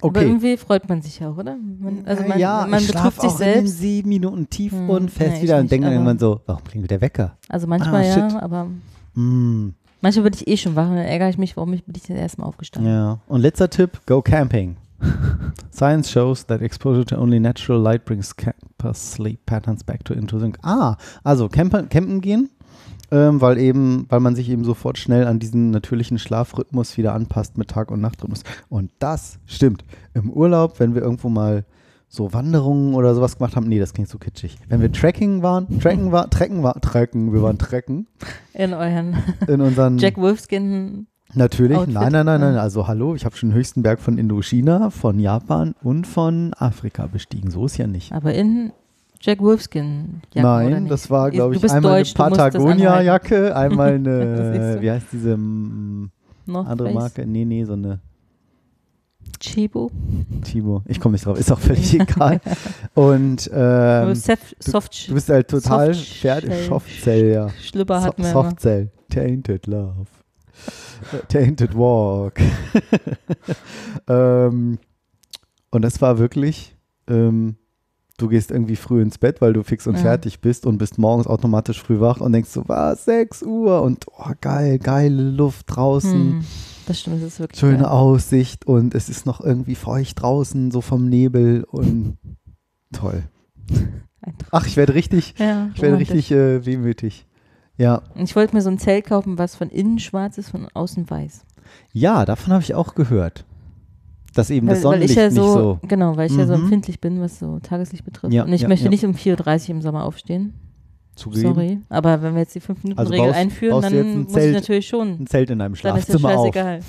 Speaker 3: Aber
Speaker 2: Okay.
Speaker 3: irgendwie freut man sich auch, oder? Man, also man,
Speaker 2: ja,
Speaker 3: man
Speaker 2: schlaf
Speaker 3: sich
Speaker 2: auch
Speaker 3: selbst.
Speaker 2: sieben Minuten tief
Speaker 3: Hm,
Speaker 2: und fest
Speaker 3: nee,
Speaker 2: wieder und
Speaker 3: nicht,
Speaker 2: denke dann
Speaker 3: aber-
Speaker 2: irgendwann so, warum klingelt der Wecker?
Speaker 3: Also manchmal
Speaker 2: Ah,
Speaker 3: ja, aber
Speaker 2: Hm,
Speaker 3: manchmal bin ich eh schon wach und dann ärgere ich mich, warum ich, bin ich das erste Mal aufgestanden.
Speaker 2: ja. Und letzter Tipp, go camping. Science shows that exposure to only natural light brings campers sleep patterns back to into sync. Ah, also campen, campen gehen, ähm, weil eben, weil man sich eben sofort schnell an diesen natürlichen Schlafrhythmus wieder anpasst mit Tag- und Nachtrhythmus. Und das stimmt. Im Urlaub, wenn wir irgendwo mal so Wanderungen oder sowas gemacht haben, nee, das klingt so kitschig. Wenn wir Trekking waren, Trecken war, Trecken war, Trecken, wir waren Trecken
Speaker 3: In euren
Speaker 2: in unseren
Speaker 3: Jack Wolfskin.
Speaker 2: Natürlich,
Speaker 3: Outfit?
Speaker 2: nein, nein, nein, nein. Also hallo, ich habe schon den höchsten Berg von Indochina, von Japan und von Afrika bestiegen. So ist ja nicht.
Speaker 3: Aber in Jack Wolfskin. Jacke, oder
Speaker 2: nein, das war, glaube
Speaker 3: Du
Speaker 2: ich, einmal
Speaker 3: deutsch, du
Speaker 2: eine Patagonia-Jacke, einmal eine,
Speaker 3: du?
Speaker 2: wie heißt diese mm,
Speaker 3: North
Speaker 2: andere Marke? Nee, nee, so eine
Speaker 3: Chibo.
Speaker 2: Timo. Ich komme nicht drauf, ist auch völlig egal. Und ähm,
Speaker 3: Sef- Soft
Speaker 2: du bist halt total fertig.
Speaker 3: Shell.
Speaker 2: Softzell, ja.
Speaker 3: Schlüpper
Speaker 2: So
Speaker 3: hatten wir immer.
Speaker 2: Softzell. Tainted Love. Tainted Walk. ähm, und das war wirklich, ähm, du gehst irgendwie früh ins Bett, weil du fix und
Speaker 3: Ja.
Speaker 2: fertig bist und bist morgens automatisch früh wach und denkst so, was, 6 Uhr und oh, geil, geile Luft draußen.
Speaker 3: Hm, das stimmt, das ist wirklich
Speaker 2: Schöne
Speaker 3: geil.
Speaker 2: Aussicht und es ist noch irgendwie feucht draußen, so vom Nebel und toll. Ach, ich werde richtig,
Speaker 3: Ja,
Speaker 2: ich werde richtig äh, wehmütig. Ja,
Speaker 3: Ich wollte mir so ein Zelt kaufen, was von innen schwarz ist, von außen weiß.
Speaker 2: Ja, davon habe ich auch gehört. Dass eben das
Speaker 3: Weil, ich
Speaker 2: Sonnenlicht
Speaker 3: ja
Speaker 2: nicht
Speaker 3: so,
Speaker 2: so.
Speaker 3: genau, weil ich ja so
Speaker 2: Mhm.
Speaker 3: empfindlich bin, was so Tageslicht betrifft.
Speaker 2: Ja,
Speaker 3: und ich
Speaker 2: ja,
Speaker 3: möchte
Speaker 2: ja.
Speaker 3: nicht um 4.30 Uhr im Sommer aufstehen.
Speaker 2: zugegeben.
Speaker 3: Sorry. Aber wenn wir jetzt die 5-Minuten-Regel
Speaker 2: Also
Speaker 3: einführen, dann muss ich natürlich schon.
Speaker 2: Ein Zelt in einem
Speaker 3: Dann ist das
Speaker 2: Schlafzimmer auf.
Speaker 3: scheißegal.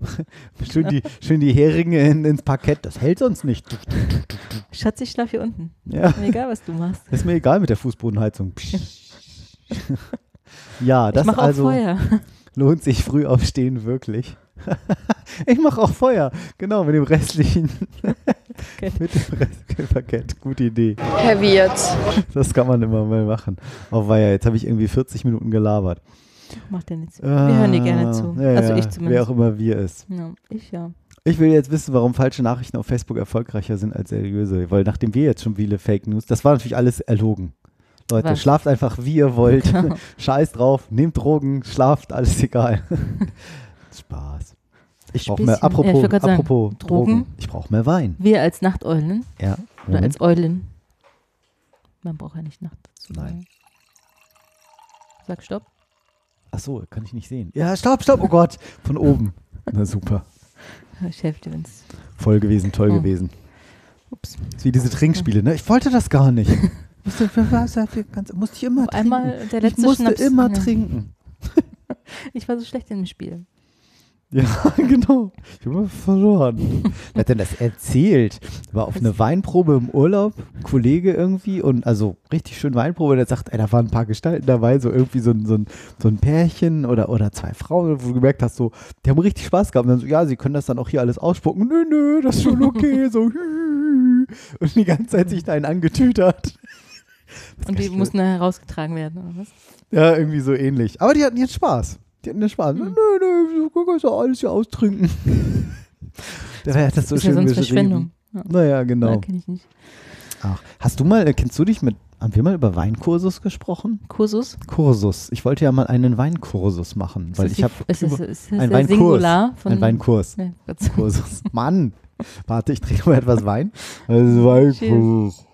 Speaker 2: Schön die, schön die Heringe in, ins Parkett. Das hält sonst nicht.
Speaker 3: Schatz, ich schlaf hier unten.
Speaker 2: Ja,
Speaker 3: Mir egal, was du machst.
Speaker 2: ist mir egal mit der Fußbodenheizung. ja, das also lohnt sich früh aufstehen wirklich. ich mache auch Feuer. Genau, mit dem restlichen. mit dem restlichen Parkett. Gute Idee.
Speaker 1: Verwirrt.
Speaker 2: Das kann man immer mal machen. Oh weia, jetzt habe ich irgendwie 40 Minuten gelabert.
Speaker 3: Macht ja nichts. Wir hören dir gerne zu.
Speaker 2: Ah, Ja,
Speaker 3: also
Speaker 2: ja,
Speaker 3: ich
Speaker 2: Wer
Speaker 3: zumindest.
Speaker 2: auch immer wir ist.
Speaker 3: Ja, ich ja.
Speaker 2: Ich will jetzt wissen, warum falsche Nachrichten auf Facebook erfolgreicher sind als seriöse. Weil nachdem wir jetzt schon viele Fake News, das war natürlich alles erlogen. Leute,
Speaker 3: Was?
Speaker 2: schlaft einfach wie ihr wollt.
Speaker 3: Genau.
Speaker 2: Scheiß drauf, nehmt Drogen, schlaft, alles egal. Spaß. Ich brauche mehr,
Speaker 3: Späßchen. Ja, ich
Speaker 2: apropos,
Speaker 3: sagen,
Speaker 2: apropos Drogen.
Speaker 3: Drogen?
Speaker 2: Ich brauche mehr Wein.
Speaker 3: Wir als Nachteulen
Speaker 2: Ja.
Speaker 3: oder
Speaker 2: Mhm.
Speaker 3: als Eulin. Man braucht ja nicht Nacht zu
Speaker 2: Nein.
Speaker 3: Sag Stopp.
Speaker 2: Ach so, kann ich nicht sehen. Ja, stopp, stopp, oh Gott. Von oben. Na super.
Speaker 3: Ich helfe dir, wenn es.
Speaker 2: Voll gewesen, toll
Speaker 3: Oh.
Speaker 2: gewesen.
Speaker 3: Ups.
Speaker 2: ist wie diese Trinkspiele, ne? Ich wollte das gar nicht. musste, ich immer
Speaker 3: Auf
Speaker 2: trinken.
Speaker 3: einmal der
Speaker 2: ich
Speaker 3: letzte
Speaker 2: musste
Speaker 3: Schnaps.
Speaker 2: immer
Speaker 3: Ja.
Speaker 2: trinken.
Speaker 3: Ich war so schlecht in dem Spiel.
Speaker 2: Ja, genau. Ich habe verloren. Wer hat denn das erzählt? War auf eine Weinprobe im Urlaub, Kollege irgendwie und also richtig schön Weinprobe. Und er sagt, ey, da waren ein paar Gestalten dabei, so irgendwie so ein, so ein, so ein Pärchen oder, oder zwei Frauen, wo du gemerkt hast, so, die haben richtig Spaß gehabt. Und dann so, ja, sie können das dann auch hier alles ausspucken. Nö, nö, das ist schon okay. so, und die ganze Zeit sich da einen angetütert.
Speaker 3: Und die mussten da herausgetragen werden, oder was?
Speaker 2: Ja, irgendwie so ähnlich. Aber die hatten jetzt Spaß. Die hatten jetzt Spaß.
Speaker 3: Hm.
Speaker 2: Nö, nö, so kannst du alles hier austrinken. Der hat das so
Speaker 3: ist ja
Speaker 2: schön
Speaker 3: sonst
Speaker 2: beschrieben.
Speaker 3: Verschwendung. Ja.
Speaker 2: Naja, genau.
Speaker 3: Ja, kenne ich nicht.
Speaker 2: Ach, hast du mal, äh, kennst du dich mit, haben wir mal über Weinkursus gesprochen?
Speaker 3: Kursus?
Speaker 2: Kursus. Ich wollte ja mal einen Weinkursus machen, weil
Speaker 3: Ist
Speaker 2: ich habe ein Weinkurs. Einen Weinkurs.
Speaker 3: Nee.
Speaker 2: Kursus. Mann, warte, ich trinke mal etwas Wein. Also Weinkurs.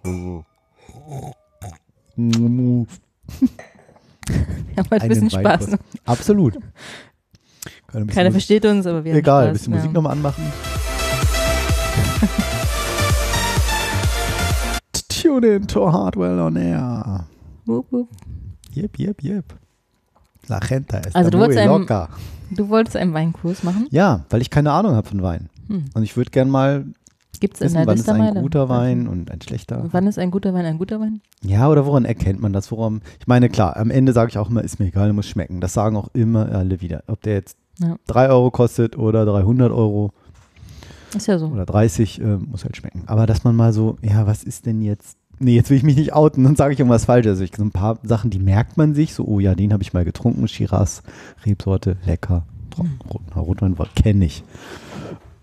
Speaker 3: Wir haben heute ein
Speaker 2: einen
Speaker 3: bisschen Spaß.
Speaker 2: Weinkurs. Absolut.
Speaker 3: Keiner
Speaker 2: Musik-
Speaker 3: versteht uns, aber wir haben
Speaker 2: Egal, ein bisschen
Speaker 3: ja.
Speaker 2: Musik nochmal anmachen. Tune in to Hardwell on Air.
Speaker 3: Wup, wup.
Speaker 2: Yep, yep, yep. La gente está
Speaker 3: Also du
Speaker 2: muy
Speaker 3: wolltest einen-
Speaker 2: loca.
Speaker 3: Du wolltest einen Weinkurs machen?
Speaker 2: Ja, weil ich keine Ahnung habe von Wein.
Speaker 3: Hm.
Speaker 2: Und ich würde gern mal
Speaker 3: Gibt es in der
Speaker 2: wann ist ein guter Wein und ein schlechter.
Speaker 3: Wann ist ein guter Wein ein guter Wein?
Speaker 2: Ja, oder woran erkennt man das? Woran? Ich meine, klar, am Ende sage ich auch immer, ist mir egal, muss schmecken. Das sagen auch immer alle wieder. Ob der jetzt
Speaker 3: Ja.
Speaker 2: 3 Euro kostet oder 300 Euro
Speaker 3: Ist ja so.
Speaker 2: oder 30, äh, muss halt schmecken. Aber dass man mal so, ja, was ist denn jetzt? Nee, jetzt will ich mich nicht outen, dann sage ich irgendwas Falsches. Also ich, so ein paar Sachen, die merkt man sich, so, oh ja, den habe ich mal getrunken, Shiraz, Rebsorte, lecker. Trocken, roten Rotwein kenne ich.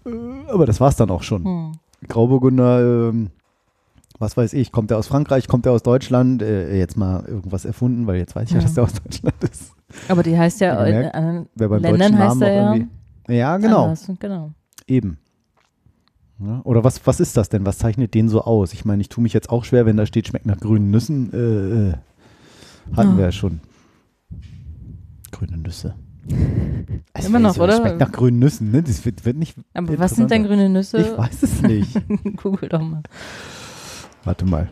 Speaker 2: Äh, aber das war's dann auch schon.
Speaker 3: Hm.
Speaker 2: Grauburgunder, ähm, was weiß ich, kommt der aus Frankreich, kommt der aus Deutschland, äh, jetzt mal irgendwas erfunden, weil jetzt weiß ich ja, dass der aus Deutschland ist.
Speaker 3: Aber die heißt ja in anderen
Speaker 2: Wer beim
Speaker 3: Ländern heißt er ja
Speaker 2: irgendwie. Ja, genau,
Speaker 3: anders. Genau.
Speaker 2: eben. Ja, oder was, was ist das denn? Was zeichnet den so aus? Ich meine, ich tue mich jetzt auch schwer, wenn da steht, schmeckt nach grünen Nüssen. Äh, äh, hatten
Speaker 3: Ja.
Speaker 2: wir ja schon. Grüne Nüsse. Also,
Speaker 3: Immer noch,
Speaker 2: so,
Speaker 3: oder?
Speaker 2: Schmeckt nach grünen Nüssen, ne? Das wird, wird nicht.
Speaker 3: Aber was sind denn grüne Nüsse?
Speaker 2: Ich weiß es nicht.
Speaker 3: Google doch mal.
Speaker 2: Warte mal.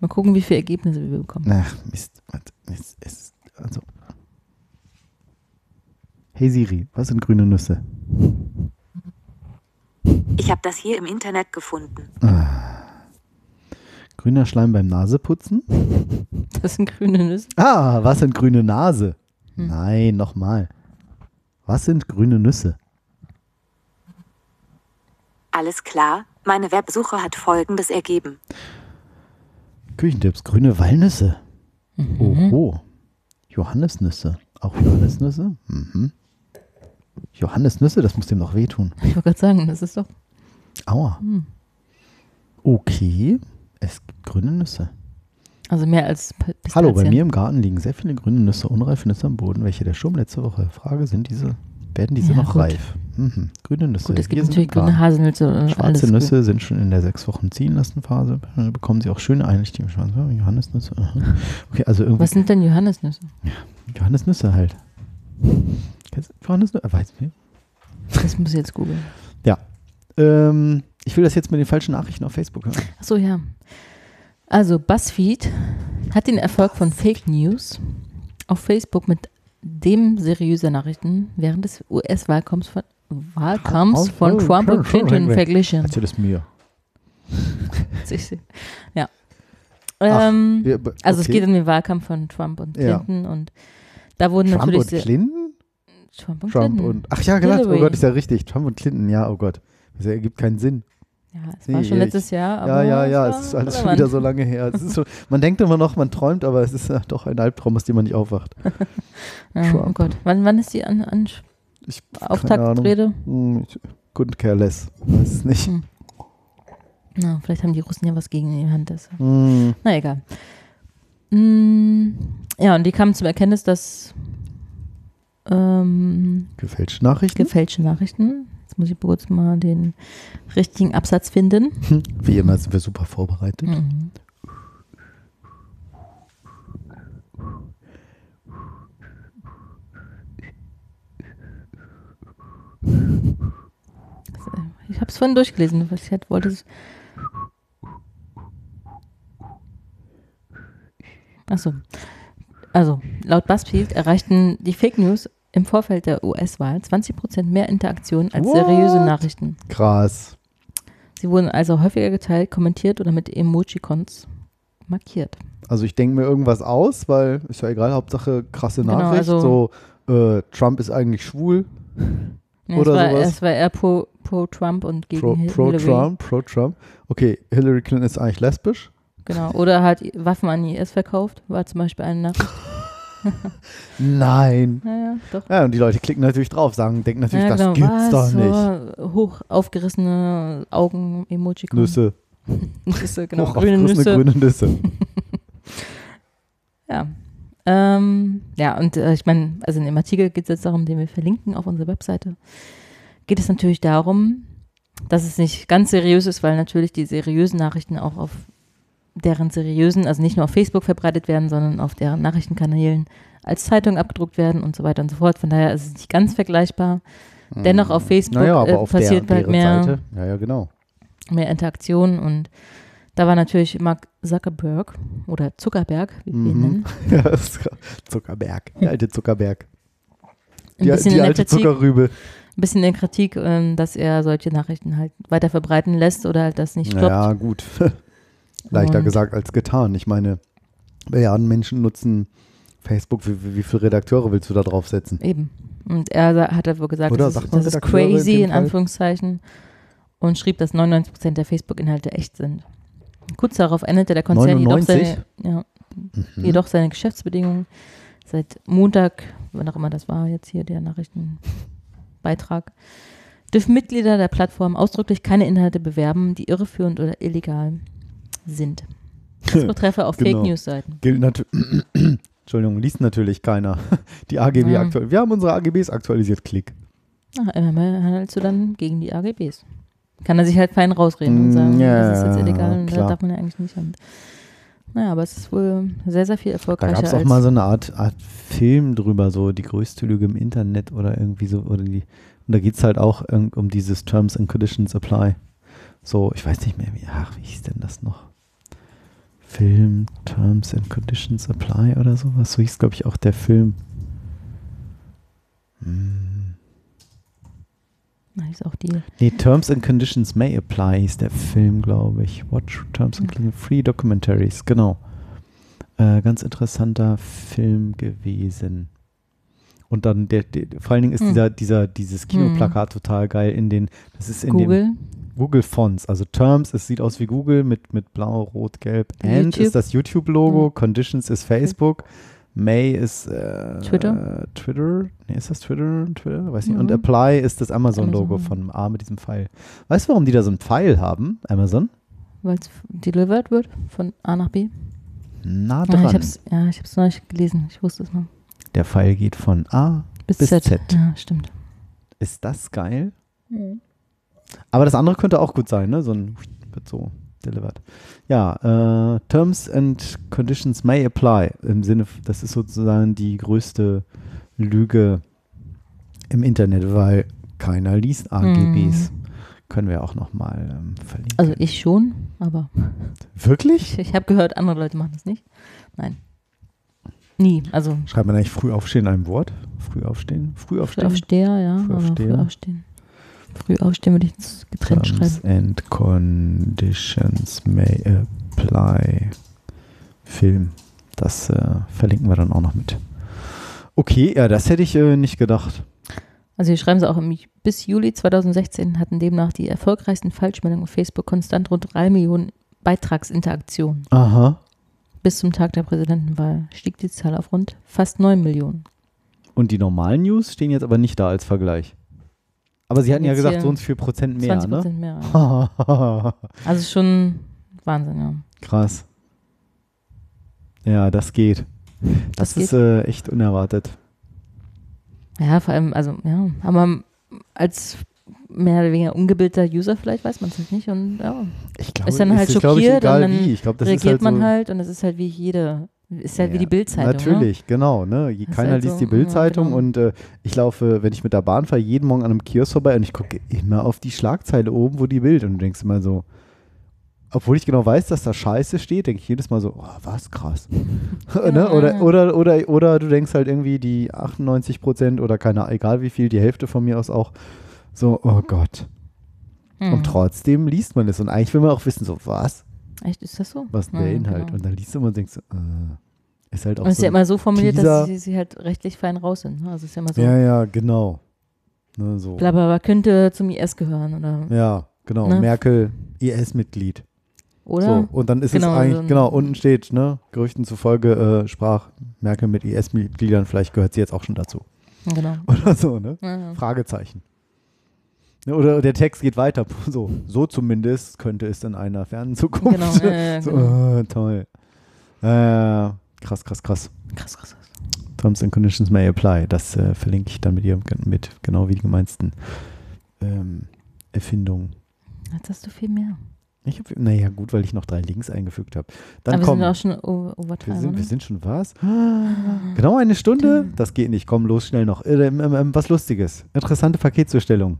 Speaker 3: Mal gucken, wie viele Ergebnisse wir bekommen.
Speaker 2: Ach, Mist. Warte, es ist, also. Hey Siri, was sind grüne Nüsse?
Speaker 5: Ich habe das hier im Internet gefunden.
Speaker 2: Grüner Schleim beim Naseputzen?
Speaker 3: Das sind grüne Nüsse.
Speaker 2: Ah, was sind grüne Nase?
Speaker 3: Hm.
Speaker 2: Nein, nochmal. Was sind grüne Nüsse?
Speaker 5: Alles klar, meine Websuche hat folgendes ergeben.
Speaker 2: Küchentipps, grüne Walnüsse.
Speaker 3: Mhm.
Speaker 2: Oho. Johannisnüsse. Auch Johannisnüsse? Mhm. Johannisnüsse, das muss dem doch wehtun.
Speaker 3: Ich wollte gerade sagen, das ist doch.
Speaker 2: Aua.
Speaker 3: Hm.
Speaker 2: Okay, es gibt grüne Nüsse.
Speaker 3: Also mehr als P-
Speaker 2: Hallo, bei
Speaker 3: Pistazien.
Speaker 2: mir im Garten liegen sehr viele grüne Nüsse, unreife Nüsse am Boden, welche der Sturm letzte Woche. Frage, sind diese, werden diese
Speaker 3: Ja,
Speaker 2: noch
Speaker 3: gut.
Speaker 2: reif? Mhm. Grüne Nüsse.
Speaker 3: Gut, es gibt
Speaker 2: sind
Speaker 3: natürlich grüne Haselnüsse und alles.
Speaker 2: Schwarze. Nüsse sind schon in der sechs Wochen ziehen lassen Phase. Äh, Bekommen sie auch schöne. Oh, Johannisnüsse. Okay, also irgendwie
Speaker 3: Was sind denn Johannisnüsse?
Speaker 2: Johannisnüsse halt. Johannisnüsse? Äh, Weiß nicht.
Speaker 3: Das muss ich jetzt googeln.
Speaker 2: Ähm, ich will das jetzt mit den falschen Nachrichten auf Facebook hören.
Speaker 3: Achso, ja. Also BuzzFeed hat den Erfolg von Fake News auf Facebook mit dem seriöser Nachrichten während des US-Wahlkampfs von, Wahlkampfs von Trump und Clinton verglichen.
Speaker 2: Erzähl es mir.
Speaker 3: Ja. Ähm,
Speaker 2: Wir- b-
Speaker 3: also es
Speaker 2: okay.
Speaker 3: geht um den Wahlkampf von Trump und
Speaker 2: Ja.
Speaker 3: Clinton und da wurden
Speaker 2: Trump
Speaker 3: natürlich
Speaker 2: und Clinton?
Speaker 3: Trump und
Speaker 2: Trump
Speaker 3: Clinton.
Speaker 2: und. Ach ja, genau. Oh. Gott, ist ja richtig. Trump und Clinton, ja, oh Gott. Das ergibt keinen Sinn.
Speaker 3: Ja, es war
Speaker 2: Nee,
Speaker 3: schon
Speaker 2: ich-
Speaker 3: letztes Jahr.
Speaker 2: ja,
Speaker 3: Aber
Speaker 2: ja, ja.
Speaker 3: war
Speaker 2: Es ist alles schon wieder so lange her. So, man denkt immer noch, man träumt, aber es ist ja doch ein Albtraum, aus dem man nicht aufwacht.
Speaker 3: Ja, oh. Gott. Wann, wann ist die an, an
Speaker 2: Ich,
Speaker 3: Auftaktrede?
Speaker 2: Hm, ich- Couldn't care less. Weiß es nicht.
Speaker 3: Hm. Na, vielleicht haben die Russen ja was gegen die Hand. Das.
Speaker 2: Hm.
Speaker 3: Na egal. Mm, ja, und die kamen zum Erkenntnis, dass ähm,
Speaker 2: Gefälschte Nachrichten?
Speaker 3: gefälschte Nachrichten, jetzt muss ich kurz mal den richtigen Absatz finden.
Speaker 2: Wie immer sind wir super vorbereitet.
Speaker 3: Mhm. Ich habe es vorhin durchgelesen. Ich hätte- wollte. Achso. Also, laut BuzzFeed erreichten die Fake News im Vorfeld der US-Wahl 20% mehr Interaktion als
Speaker 2: What?
Speaker 3: seriöse Nachrichten.
Speaker 2: Krass.
Speaker 3: Sie wurden also häufiger geteilt, kommentiert oder mit Emojicons markiert.
Speaker 2: Also ich denke mir irgendwas aus, weil ist ja egal, Hauptsache krasse
Speaker 3: Genau,
Speaker 2: Nachricht.
Speaker 3: also-
Speaker 2: so, äh, Trump ist eigentlich schwul.
Speaker 3: Nee,
Speaker 2: Oder
Speaker 3: es, war,
Speaker 2: sowas.
Speaker 3: es war eher pro, pro Trump und gegen
Speaker 2: Pro, pro
Speaker 3: Hillary.
Speaker 2: Trump, pro Trump. Okay, Hillary Clinton ist eigentlich lesbisch.
Speaker 3: Genau. Oder hat Waffen an IS verkauft, war zum Beispiel eine Nachricht.
Speaker 2: Nein.
Speaker 3: Naja, doch.
Speaker 2: Ja, und die Leute klicken natürlich drauf, sagen, denken natürlich,
Speaker 3: ja,
Speaker 2: das
Speaker 3: genau.
Speaker 2: gibt's
Speaker 3: Was?
Speaker 2: doch nicht.
Speaker 3: So, hoch aufgerissene Augen, Emoji.
Speaker 2: Nüsse.
Speaker 3: Nüsse, genau.
Speaker 2: Hoch
Speaker 3: Grüne Nüsse.
Speaker 2: grüne Nüsse.
Speaker 3: Ja. Ähm, ja, und äh, ich meine, also in dem Artikel geht es jetzt darum, den wir verlinken auf unserer Webseite, geht es natürlich darum, dass es nicht ganz seriös ist, weil natürlich die seriösen Nachrichten auch auf deren seriösen, also nicht nur auf Facebook verbreitet werden, sondern auf deren Nachrichtenkanälen als Zeitung abgedruckt werden und so weiter und so fort. Von daher ist es nicht ganz vergleichbar. Dennoch auf Facebook
Speaker 2: naja, aber
Speaker 3: äh,
Speaker 2: auf
Speaker 3: passiert
Speaker 2: der,
Speaker 3: halt mehr,
Speaker 2: Seite. Ja, ja, genau.
Speaker 3: mehr Interaktion und da war natürlich Mark Zuckerberg oder Zuckerberg, wie wir ihn
Speaker 2: Mhm.
Speaker 3: nennen,
Speaker 2: Ja, Zuckerberg. Der alte Zuckerberg.
Speaker 3: ein
Speaker 2: Die,
Speaker 3: bisschen
Speaker 2: die
Speaker 3: in der
Speaker 2: alte
Speaker 3: Kritik,
Speaker 2: Zuckerrübe.
Speaker 3: ein bisschen in Kritik, ähm, dass er solche Nachrichten halt weiter verbreiten lässt oder halt das nicht stoppt.
Speaker 2: Ja, gut. Leichter
Speaker 3: Und-
Speaker 2: gesagt als getan. Ich meine, Milliarden Menschen nutzen Facebook. Wie, wie, viele Redakteure willst du da draufsetzen?
Speaker 3: Eben. Und er hat wohl gesagt,
Speaker 2: Oder
Speaker 3: das, ist, das ist
Speaker 2: in
Speaker 3: crazy in
Speaker 2: Fall?
Speaker 3: Anführungszeichen und schrieb, dass 99% der Facebook-Inhalte echt sind. Kurz darauf änderte der Konzern jedoch
Speaker 2: 99?
Speaker 3: seine, ja,
Speaker 2: Mhm.
Speaker 3: jedoch seine Geschäftsbedingungen. Seit Montag, wann auch immer das war, jetzt hier der Nachrichtenbeitrag, dürfen Mitglieder der Plattform ausdrücklich keine Inhalte bewerben, die irreführend oder illegal sind. Das betreffe auch
Speaker 2: Genau.
Speaker 3: Fake News-Seiten.
Speaker 2: Gilt natürlich. Entschuldigung, liest natürlich keiner. Die AGB
Speaker 3: Ja.
Speaker 2: aktuell. Wir haben unsere AGBs aktualisiert. Klick.
Speaker 3: Ach, immerhin handelst du dann gegen die AGBs. Kann er sich halt fein rausreden und
Speaker 2: Mm,
Speaker 3: sagen,
Speaker 2: ja,
Speaker 3: das ist jetzt illegal und da darf man ja eigentlich nicht. Und, naja, aber es ist wohl sehr, sehr viel
Speaker 2: Da
Speaker 3: erfolgreicher
Speaker 2: gab es auch mal so eine Art, Art Film drüber, so die größte Lüge im Internet oder irgendwie so. Oder die, und da geht es halt auch um dieses Terms and Conditions Apply. So, ich weiß nicht mehr, wie, ach, wie hieß denn das noch? Film Terms and Conditions Apply oder sowas. So hieß, glaube ich, auch der Film. Hm.
Speaker 3: Na, ist auch die.
Speaker 2: Nee, Terms and Conditions May Apply hieß der Film, glaube ich. Watch Terms and Conditions, Free Documentaries, genau. Äh, ganz interessanter Film gewesen. Und dann, der, der, vor allen Dingen ist
Speaker 3: Hm.
Speaker 2: dieser, dieser, dieses Kinoplakat total geil in den, das ist in
Speaker 3: Google.
Speaker 2: dem Google Fonts. Also Terms, es sieht aus wie Google mit, mit blau, rot, gelb. And
Speaker 3: YouTube.
Speaker 2: ist das YouTube-Logo,
Speaker 3: Hm.
Speaker 2: Conditions ist Facebook. May ist äh,
Speaker 3: Twitter.
Speaker 2: Äh, Twitter. Nee, ist das Twitter? Twitter? Weiß nicht. Und
Speaker 3: Mhm.
Speaker 2: Apply ist das Amazon-Logo
Speaker 3: Amazon.
Speaker 2: von A mit diesem Pfeil. Weißt du, warum die da so einen Pfeil haben, Amazon?
Speaker 3: Weil es delivered wird von A nach B.
Speaker 2: Nah
Speaker 3: Ah,
Speaker 2: dran.
Speaker 3: ich hab's, ja, ich habe es neulich gelesen. Ich wusste es noch.
Speaker 2: Der Pfeil geht von A.
Speaker 3: Bis,
Speaker 2: Bis
Speaker 3: Z.
Speaker 2: Z.
Speaker 3: Ja, stimmt.
Speaker 2: Ist das geil? Aber das andere könnte auch gut sein, ne? So ein wird so delivered. Ja, äh, Terms and Conditions may apply im Sinne, das ist sozusagen die größte Lüge im Internet, weil keiner liest AGBs. Können wir auch nochmal ähm, verlinken.
Speaker 3: Also ich schon, aber
Speaker 2: Wirklich?
Speaker 3: ich, ich habe gehört, andere Leute machen das nicht. Nein. Nie. Also
Speaker 2: Schreibt man eigentlich früh aufstehen in einem Wort? Früh aufstehen? Früh aufstehen?
Speaker 3: Frühaufsteher, ja.
Speaker 2: Frühaufsteher.
Speaker 3: Aber früh aufstehen. Früh aufstehen würde ich ins getrennt
Speaker 2: Terms
Speaker 3: schreiben.
Speaker 2: and Conditions may apply. Film. Das äh, verlinken wir dann auch noch mit. Okay, ja, das hätte ich äh, nicht gedacht.
Speaker 3: Also hier schreiben sie auch, bis Juli 2016 hatten demnach die erfolgreichsten Falschmeldungen auf Facebook konstant rund 3 Millionen Beitragsinteraktionen.
Speaker 2: Aha.
Speaker 3: Bis zum Tag der Präsidentenwahl stieg die Zahl auf rund fast 9 Millionen.
Speaker 2: Und die normalen News stehen jetzt aber nicht da als Vergleich. Aber sie hatten ja gesagt, so und so viel Prozent mehr,
Speaker 3: 20
Speaker 2: ne?
Speaker 3: Prozent mehr. ja. Also schon Wahnsinn, ja.
Speaker 2: Krass. Ja, das geht. Das,
Speaker 3: Das
Speaker 2: ist äh, echt unerwartet.
Speaker 3: Ja, vor allem, also ja, aber als mehr oder weniger ungebildeter User vielleicht weiß man es halt nicht und ja,
Speaker 2: Ich glaube,
Speaker 3: Ist dann halt
Speaker 2: ist, glaub ich,
Speaker 3: schockiert und
Speaker 2: egal
Speaker 3: dann
Speaker 2: wie. Ich glaube, das
Speaker 3: reagiert
Speaker 2: halt
Speaker 3: man
Speaker 2: so,
Speaker 3: halt und es ist halt wie jede, ist halt wie
Speaker 2: Ja,
Speaker 3: die Bildzeitung. Ne?
Speaker 2: Natürlich, genau. Ne?
Speaker 3: Das ist
Speaker 2: Keiner
Speaker 3: halt
Speaker 2: liest
Speaker 3: so,
Speaker 2: die Bildzeitung
Speaker 3: genau.
Speaker 2: und äh, ich laufe, wenn ich mit der Bahn fahre, jeden Morgen an einem Kiosk vorbei und ich gucke immer auf die Schlagzeile oben, wo die Bild und du denkst immer so, obwohl ich genau weiß, dass da Scheiße steht, denke ich jedes Mal so, oh, was krass. ne? oder, oder, oder, oder du denkst halt irgendwie die 98 Prozent oder keine, egal wie viel, die Hälfte von mir aus auch so, oh Gott.
Speaker 3: Hm.
Speaker 2: Und trotzdem liest man es. Und eigentlich will man auch wissen, so, was?
Speaker 3: Echt, ist das so?
Speaker 2: Was ist
Speaker 3: Ja,
Speaker 2: der Inhalt?
Speaker 3: genau.
Speaker 2: Und dann liest du immer und denkst, äh, ist halt auch
Speaker 3: Und es ist
Speaker 2: so.
Speaker 3: ja immer so formuliert,
Speaker 2: Teaser.
Speaker 3: dass sie, sie halt rechtlich fein raus sind. ne? Also ist ja immer so,
Speaker 2: ja, ja, genau. Ne, so.
Speaker 3: bla bla bla, könnte zum IS gehören oder,
Speaker 2: Ja, genau.
Speaker 3: Ne?
Speaker 2: Merkel, IS-Mitglied.
Speaker 3: oder?
Speaker 2: So, und dann ist
Speaker 3: Genau,
Speaker 2: es eigentlich,
Speaker 3: so
Speaker 2: genau, unten steht, ne, Gerüchten zufolge äh, sprach Merkel mit IS-Mitgliedern, vielleicht gehört sie jetzt auch schon dazu.
Speaker 3: Genau.
Speaker 2: Oder so, ne?
Speaker 3: Ja, ja.
Speaker 2: Fragezeichen. Ne, Oder der Text geht weiter. So, so zumindest könnte es in einer fernen Zukunft.
Speaker 3: Genau, ja,
Speaker 2: so,
Speaker 3: genau.
Speaker 2: äh, toll. Äh, krass, krass, krass.
Speaker 3: Krass, krass, krass.
Speaker 2: Terms and Conditions may apply. Das äh, verlinke ich dann mit ihr mit, genau wie die gemeinsten ähm, Erfindungen.
Speaker 3: Jetzt hast du viel mehr.
Speaker 2: Ich hab, naja, gut, weil ich noch drei Links eingefügt habe. Dann
Speaker 3: Aber wir
Speaker 2: komm.
Speaker 3: sind auch schon over, overtime.
Speaker 2: Wir sind, wir sind schon was? Genau eine Stunde? Das geht nicht. Komm, los, schnell noch. Äh, ähm, ähm, was Lustiges. Interessante Paketzustellung.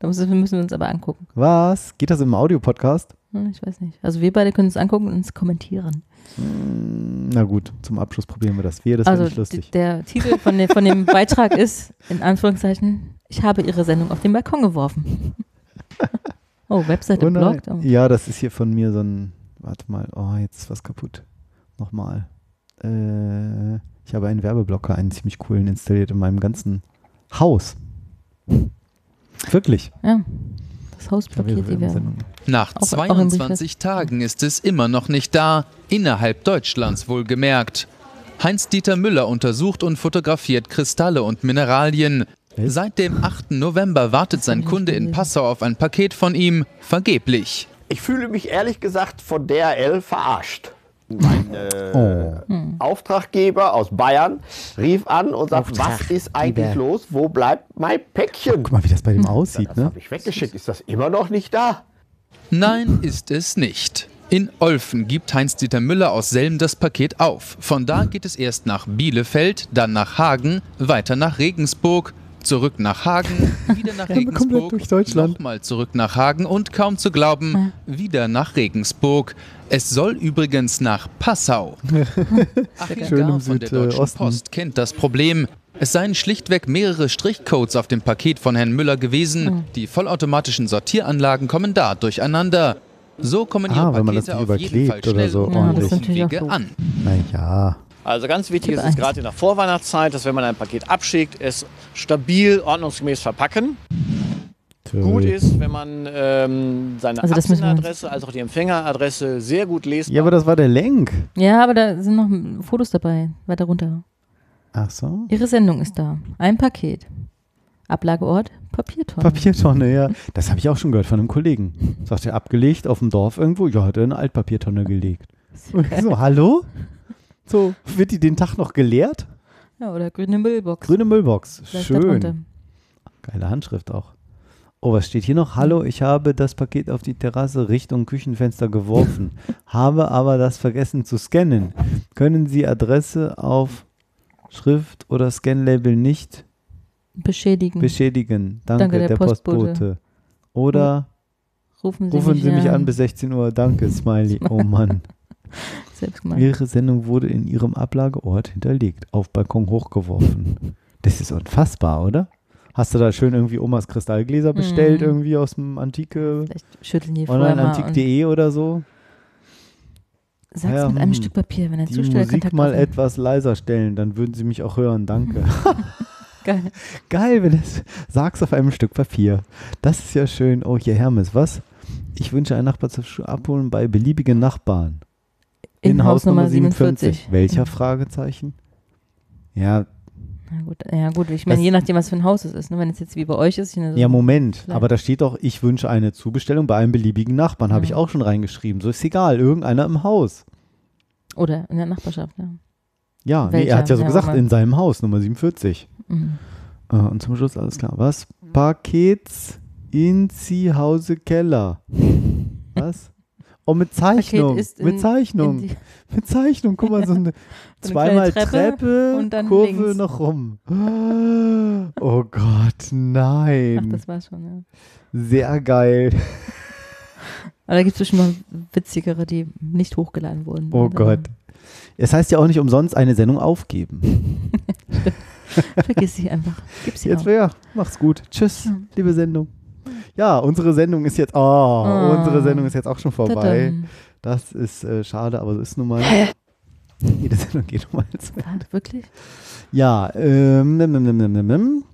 Speaker 3: Da müssen wir uns aber angucken.
Speaker 2: Was? Geht das im Audio-Podcast?
Speaker 3: Hm, Ich weiß nicht. Also wir beide können es angucken und uns kommentieren.
Speaker 2: Hm, Na gut, zum Abschluss probieren wir das. Wir, das
Speaker 3: also
Speaker 2: lustig.
Speaker 3: der Titel von, dem- von dem Beitrag ist, in Anführungszeichen, ich habe ihre Sendung auf den Balkon geworfen. Oh, Webseite
Speaker 2: Oh
Speaker 3: blockt. Oh.
Speaker 2: Ja, das ist hier von mir so ein. Warte mal. Oh, jetzt ist was kaputt. Nochmal. Äh, ich habe einen Werbeblocker, einen ziemlich coolen, installiert in meinem ganzen Haus. Wirklich.
Speaker 3: Ja, das Haus blockiert die Werbung.
Speaker 2: Sendung.
Speaker 6: Nach
Speaker 3: Auch- auch im
Speaker 6: 22 Tagen ist es immer noch nicht da, innerhalb Deutschlands wohlgemerkt. Heinz-Dieter Müller untersucht und fotografiert Kristalle und Mineralien. Seit dem 8. November wartet sein Kunde in Passau auf ein Paket von ihm, vergeblich.
Speaker 7: Ich fühle mich ehrlich gesagt von DRL verarscht. Mein äh,
Speaker 2: Oh.
Speaker 7: Auftraggeber aus Bayern rief an und sagt, was ist eigentlich los? Wo bleibt mein Päckchen?
Speaker 2: Guck mal, wie das bei dem aussieht,
Speaker 7: Das
Speaker 2: ne?
Speaker 7: habe ich weggeschickt. Ist das immer noch nicht da?
Speaker 6: Nein, ist es nicht. In Olfen gibt Heinz-Dieter Müller aus Selm das Paket auf. Von da geht es erst nach Bielefeld, dann nach Hagen, weiter nach Regensburg, zurück nach Hagen, wieder nach Regensburg,
Speaker 2: durch Deutschland.
Speaker 6: nochmal zurück nach Hagen und kaum zu glauben, wieder nach Regensburg. Es soll übrigens nach Passau. Achim von der Deutschen
Speaker 2: Südosten.
Speaker 6: Post kennt das Problem. Es seien schlichtweg mehrere Strichcodes auf dem Paket von Herrn Müller gewesen. Die vollautomatischen Sortieranlagen kommen da durcheinander. So kommen ihre
Speaker 2: Ah, wenn man das
Speaker 6: Pakete auf jeden Fall
Speaker 2: überklebt oder
Speaker 6: schnell
Speaker 2: so
Speaker 6: und
Speaker 3: Ja,
Speaker 6: Umwege
Speaker 3: doof.
Speaker 6: an.
Speaker 2: Naja.
Speaker 8: Also ganz wichtig
Speaker 3: Tipp
Speaker 8: ist es gerade in der Vorweihnachtszeit, dass wenn man ein Paket abschickt, es stabil, ordnungsgemäß verpacken. Gut ist, wenn man ähm, seine
Speaker 3: Also
Speaker 8: Absenderadresse als auch die Empfängeradresse sehr gut lesbar
Speaker 2: Ja, aber das war der Lenk.
Speaker 3: Ja, aber da sind noch Fotos dabei, weiter runter.
Speaker 2: Ach so.
Speaker 3: Ihre Sendung ist da. Ein Paket. Ablageort, Papiertonne.
Speaker 2: Papiertonne, ja. Das habe ich auch schon gehört von einem Kollegen. Sagt er, abgelegt auf dem Dorf irgendwo. Ja, hat er eine Altpapiertonne gelegt. So, hallo? So, wird die den Tag noch geleert?
Speaker 3: Ja, oder grüne Müllbox.
Speaker 2: Grüne Müllbox.
Speaker 3: Vielleicht.
Speaker 2: Schön. Geile Handschrift auch. Oh, was steht hier noch? Hallo, ich habe das Paket auf die Terrasse Richtung Küchenfenster geworfen, habe aber das vergessen zu scannen. Können Sie Adresse auf Schrift oder Scanlabel nicht
Speaker 3: Beschädigen.
Speaker 2: beschädigen? Danke,
Speaker 3: Danke, der
Speaker 2: der, Postbote.
Speaker 3: Postbote.
Speaker 2: Oder
Speaker 3: rufen Sie,
Speaker 2: rufen
Speaker 3: mich,
Speaker 2: Sie mich an bis 16 Uhr. Danke, Smiley. Oh Mann. Ihre Sendung wurde in Ihrem Ablageort hinterlegt, auf Balkon hochgeworfen. Das ist unfassbar, oder? Hast du da schön irgendwie Omas Kristallgläser bestellt,
Speaker 3: Mhm.
Speaker 2: irgendwie aus dem Antike,
Speaker 3: Vielleicht schütteln die vorher mal und
Speaker 2: onlineantik.de oder so?
Speaker 3: sag's
Speaker 2: Ja,
Speaker 3: mit einem
Speaker 2: hm.
Speaker 3: Stück Papier, wenn er Zustellkontakt
Speaker 2: Musik mal
Speaker 3: aufnimmt.
Speaker 2: etwas leiser stellen, dann würden Sie mich auch hören, danke.
Speaker 3: Geil.
Speaker 2: Geil, wenn es sag's auf einem Stück Papier. Das ist ja schön. Oh, hier Hermes, was? Ich wünsche einen Nachbar zu abholen bei beliebigen Nachbarn.
Speaker 3: In, Haus Nummer 47.
Speaker 2: Welcher
Speaker 3: Mhm.
Speaker 2: Fragezeichen? Ja,
Speaker 3: Na gut, ja gut, ich meine, je nachdem, was für ein Haus es ist. Ne? Wenn es jetzt wie bei euch ist. So
Speaker 2: Ja, Moment.
Speaker 3: Vielleicht.
Speaker 2: Aber da steht doch, ich wünsche eine Zubestellung bei einem beliebigen Nachbarn. Habe ich
Speaker 3: Ja.
Speaker 2: auch schon reingeschrieben. So ist egal. Irgendeiner im Haus.
Speaker 3: Oder in der Nachbarschaft, ja.
Speaker 2: Ja, nee, er hat ja so
Speaker 3: Ja,
Speaker 2: gesagt, in seinem Haus, Nummer 47.
Speaker 3: Mhm.
Speaker 2: Äh, und zum Schluss alles klar. Was? Pakets in Sie Hause Keller. Was? Oh, mit Zeichnung.
Speaker 3: In-
Speaker 2: mit Zeichnung.
Speaker 3: die-
Speaker 2: mit Zeichnung. Guck mal, so eine
Speaker 3: So eine
Speaker 2: zweimal
Speaker 3: kleine
Speaker 2: Treppe,
Speaker 3: Treppe und dann
Speaker 2: Kurve
Speaker 3: links.
Speaker 2: noch rum. Oh Gott,
Speaker 3: Ach,
Speaker 2: nein.
Speaker 3: das war's schon, ja.
Speaker 2: Sehr geil.
Speaker 3: Aber da gibt es bestimmt noch witzigere, die nicht hochgeladen wurden.
Speaker 2: Oh
Speaker 3: Und,
Speaker 2: Gott. Es heißt ja auch nicht umsonst eine Sendung aufgeben.
Speaker 3: Vergiss sie einfach. Gib sie
Speaker 2: Jetzt
Speaker 3: auf.
Speaker 2: ja, mach's gut. Tschüss,
Speaker 3: Ja.
Speaker 2: liebe Sendung. Ja, unsere Sendung ist jetzt, oh, unsere Sendung ist jetzt auch schon vorbei.
Speaker 3: Tadam.
Speaker 2: Das ist äh, schade, aber so ist nun mal. Jede Sendung geht um eins.
Speaker 3: Wirklich?
Speaker 2: Ja, ähm, nimm, nimm, nimm,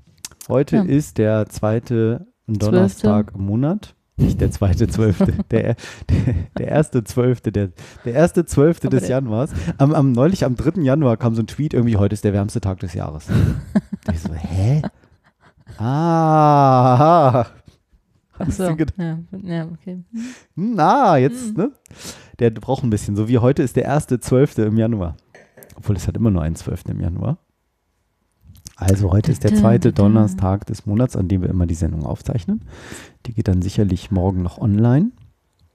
Speaker 2: heute
Speaker 3: Ja.
Speaker 2: ist der zweite Donnerstag im Monat. Nicht der zweite Zwölfte, der, der, der erste Zwölfte, der, der erste Zwölfte
Speaker 3: Aber
Speaker 2: des Januars. Am, am, neulich am 3. Januar kam so ein Tweet, irgendwie heute ist der wärmste Tag des Jahres. ich so, hä? Ah, Hast
Speaker 3: so. Ja, ja, okay.
Speaker 2: na, jetzt,
Speaker 3: Mhm.
Speaker 2: ne? Der braucht ein bisschen, so wie heute ist der erste Zwölfte im Januar. Obwohl es hat immer nur einen Zwölften im Januar. Also heute ist der zweite. Donnerstag des Monats, an dem wir immer die Sendung aufzeichnen. Die geht dann sicherlich morgen noch online,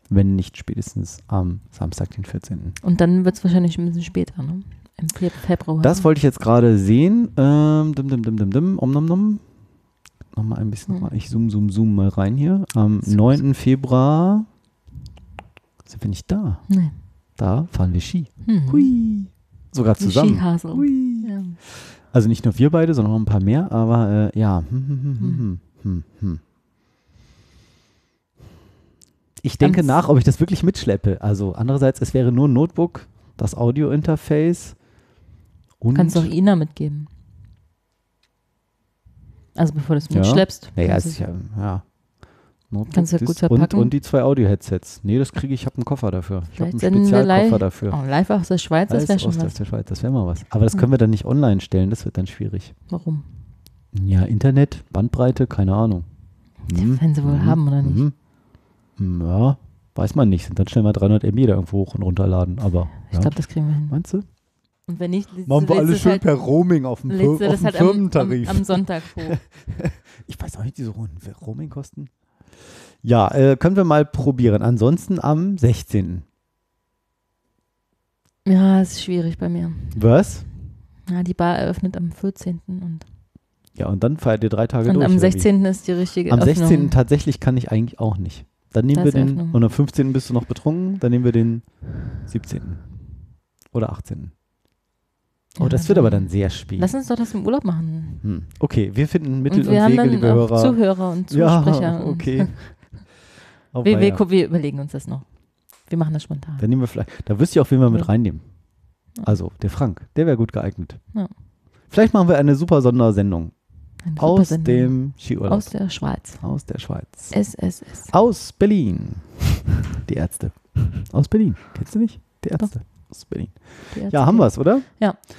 Speaker 2: wenn nicht spätestens am Samstag, den 14.
Speaker 3: Und dann wird es wahrscheinlich ein bisschen später, ne? Im Fe- Februar.
Speaker 2: Das wollte ich jetzt gerade sehen. Ähm, dim, dim, dim, dim, dim, om, nom, nom. Nochmal ein bisschen,
Speaker 3: Hm.
Speaker 2: nochmal. ich zoom, zoom, zoom mal rein hier. Am
Speaker 3: Zoom,
Speaker 2: 9. Februar sind wir nicht da.
Speaker 3: Nee.
Speaker 2: Da fahren wir Ski.
Speaker 3: Hm.
Speaker 2: Hui. Sogar zusammen.
Speaker 3: Skihasel.
Speaker 2: Hui.
Speaker 3: Ja.
Speaker 2: Also nicht nur wir beide, sondern noch ein paar mehr, aber äh, ja. Hm, hm, hm, Hm.
Speaker 3: hm,
Speaker 2: hm. Ich denke
Speaker 3: Ganz-
Speaker 2: nach, ob ich das wirklich mitschleppe. Also andererseits, es wäre nur ein Notebook, das Audio-Interface und
Speaker 3: Kannst du auch Ina mitgeben. Also bevor du es
Speaker 2: Ja.
Speaker 3: mitschleppst.
Speaker 2: Naja,
Speaker 3: kannst
Speaker 2: es ist ja, ja. Notebook,
Speaker 3: Kannst du ja gut
Speaker 2: Disk und,
Speaker 3: verpacken.
Speaker 2: und die zwei Audio-Headsets. Nee, das kriege ich, ich habe einen Koffer dafür. Ich habe einen Spezialkoffer dafür.
Speaker 3: oh, live aus der Schweiz, das wäre schon
Speaker 2: aus der-
Speaker 3: was.
Speaker 2: Schweiz, das wäre mal was. Aber das
Speaker 3: Ja.
Speaker 2: können wir dann nicht online stellen, das wird dann schwierig.
Speaker 3: Warum?
Speaker 2: Ja, Internet, Bandbreite, keine Ahnung. Hm,
Speaker 3: Wenn sie wohl
Speaker 2: hm,
Speaker 3: haben oder nicht.
Speaker 2: hm. Hm, Ja, weiß man nicht. Sind dann schnell mal 300 MB da irgendwo hoch und runterladen. Aber
Speaker 3: Ich
Speaker 2: ja.
Speaker 3: glaube, das kriegen wir hin.
Speaker 2: meinst du?
Speaker 3: Und wenn nicht,
Speaker 2: Machen wir alles schön
Speaker 3: halt,
Speaker 2: per Roaming auf dem,
Speaker 3: lädst
Speaker 2: Fir
Speaker 3: du
Speaker 2: auf
Speaker 3: das
Speaker 2: dem
Speaker 3: halt am, am,
Speaker 2: Firmentarif.
Speaker 3: am Sonntag hoch.
Speaker 2: Ich weiß auch nicht, diese hohen Roaming-Kosten. Ja, äh, können wir mal probieren. Ansonsten am 16.
Speaker 3: ja, ist schwierig bei mir.
Speaker 2: Was?
Speaker 3: Ja, die Bar eröffnet am 14. und,
Speaker 2: Ja, und dann feiert ihr drei Tage
Speaker 3: und
Speaker 2: durch.
Speaker 3: am
Speaker 2: oder wie?
Speaker 3: 16. ist die richtige
Speaker 2: Am
Speaker 3: Öffnung.
Speaker 2: 16. tatsächlich kann ich eigentlich auch nicht. Dann nehmen
Speaker 3: Da
Speaker 2: wir den,
Speaker 3: Öffnung.
Speaker 2: und am 15. bist du noch betrunken, dann nehmen wir den 17. Oder 18. Oh, das wird aber dann sehr spät.
Speaker 3: Lass uns doch das im Urlaub machen.
Speaker 2: Hm. Okay, wir finden Mittel
Speaker 3: und
Speaker 2: und,
Speaker 3: wir haben
Speaker 2: Wege,
Speaker 3: dann
Speaker 2: liebe
Speaker 3: auch
Speaker 2: Hörer.
Speaker 3: Zuhörer und Zusprecher.
Speaker 2: ja,
Speaker 3: und-
Speaker 2: okay. Oh,
Speaker 3: Wir, wir, wir überlegen uns das noch. Wir machen das spontan.
Speaker 2: Dann nehmen wir vielleicht, da wüsste ich auch, wen wir mit reinnehmen. Also, der Frank, der wäre gut geeignet.
Speaker 3: Ja.
Speaker 2: Vielleicht machen wir eine super Sondersendung
Speaker 3: Eine super
Speaker 2: aus
Speaker 3: Sendung.
Speaker 2: dem Skiurlaub.
Speaker 3: Aus der Schweiz.
Speaker 2: aus der Schweiz.
Speaker 3: SSS.
Speaker 2: Aus Berlin. Die Ärzte. Aus Berlin. Kennst du nicht? Die Ärzte. Aus Berlin. Ja, haben wir's, oder?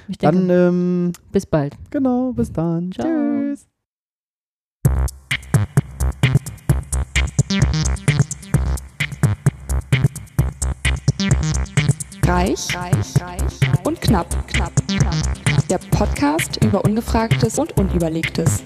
Speaker 3: Ich denke,
Speaker 2: Dann, ähm,
Speaker 3: bis bald.
Speaker 2: genau, bis dann.
Speaker 3: Ciao.
Speaker 2: Tschüss.
Speaker 1: Reich, reich, reich und knapp, knapp, knapp. Der Podcast über Ungefragtes und Unüberlegtes.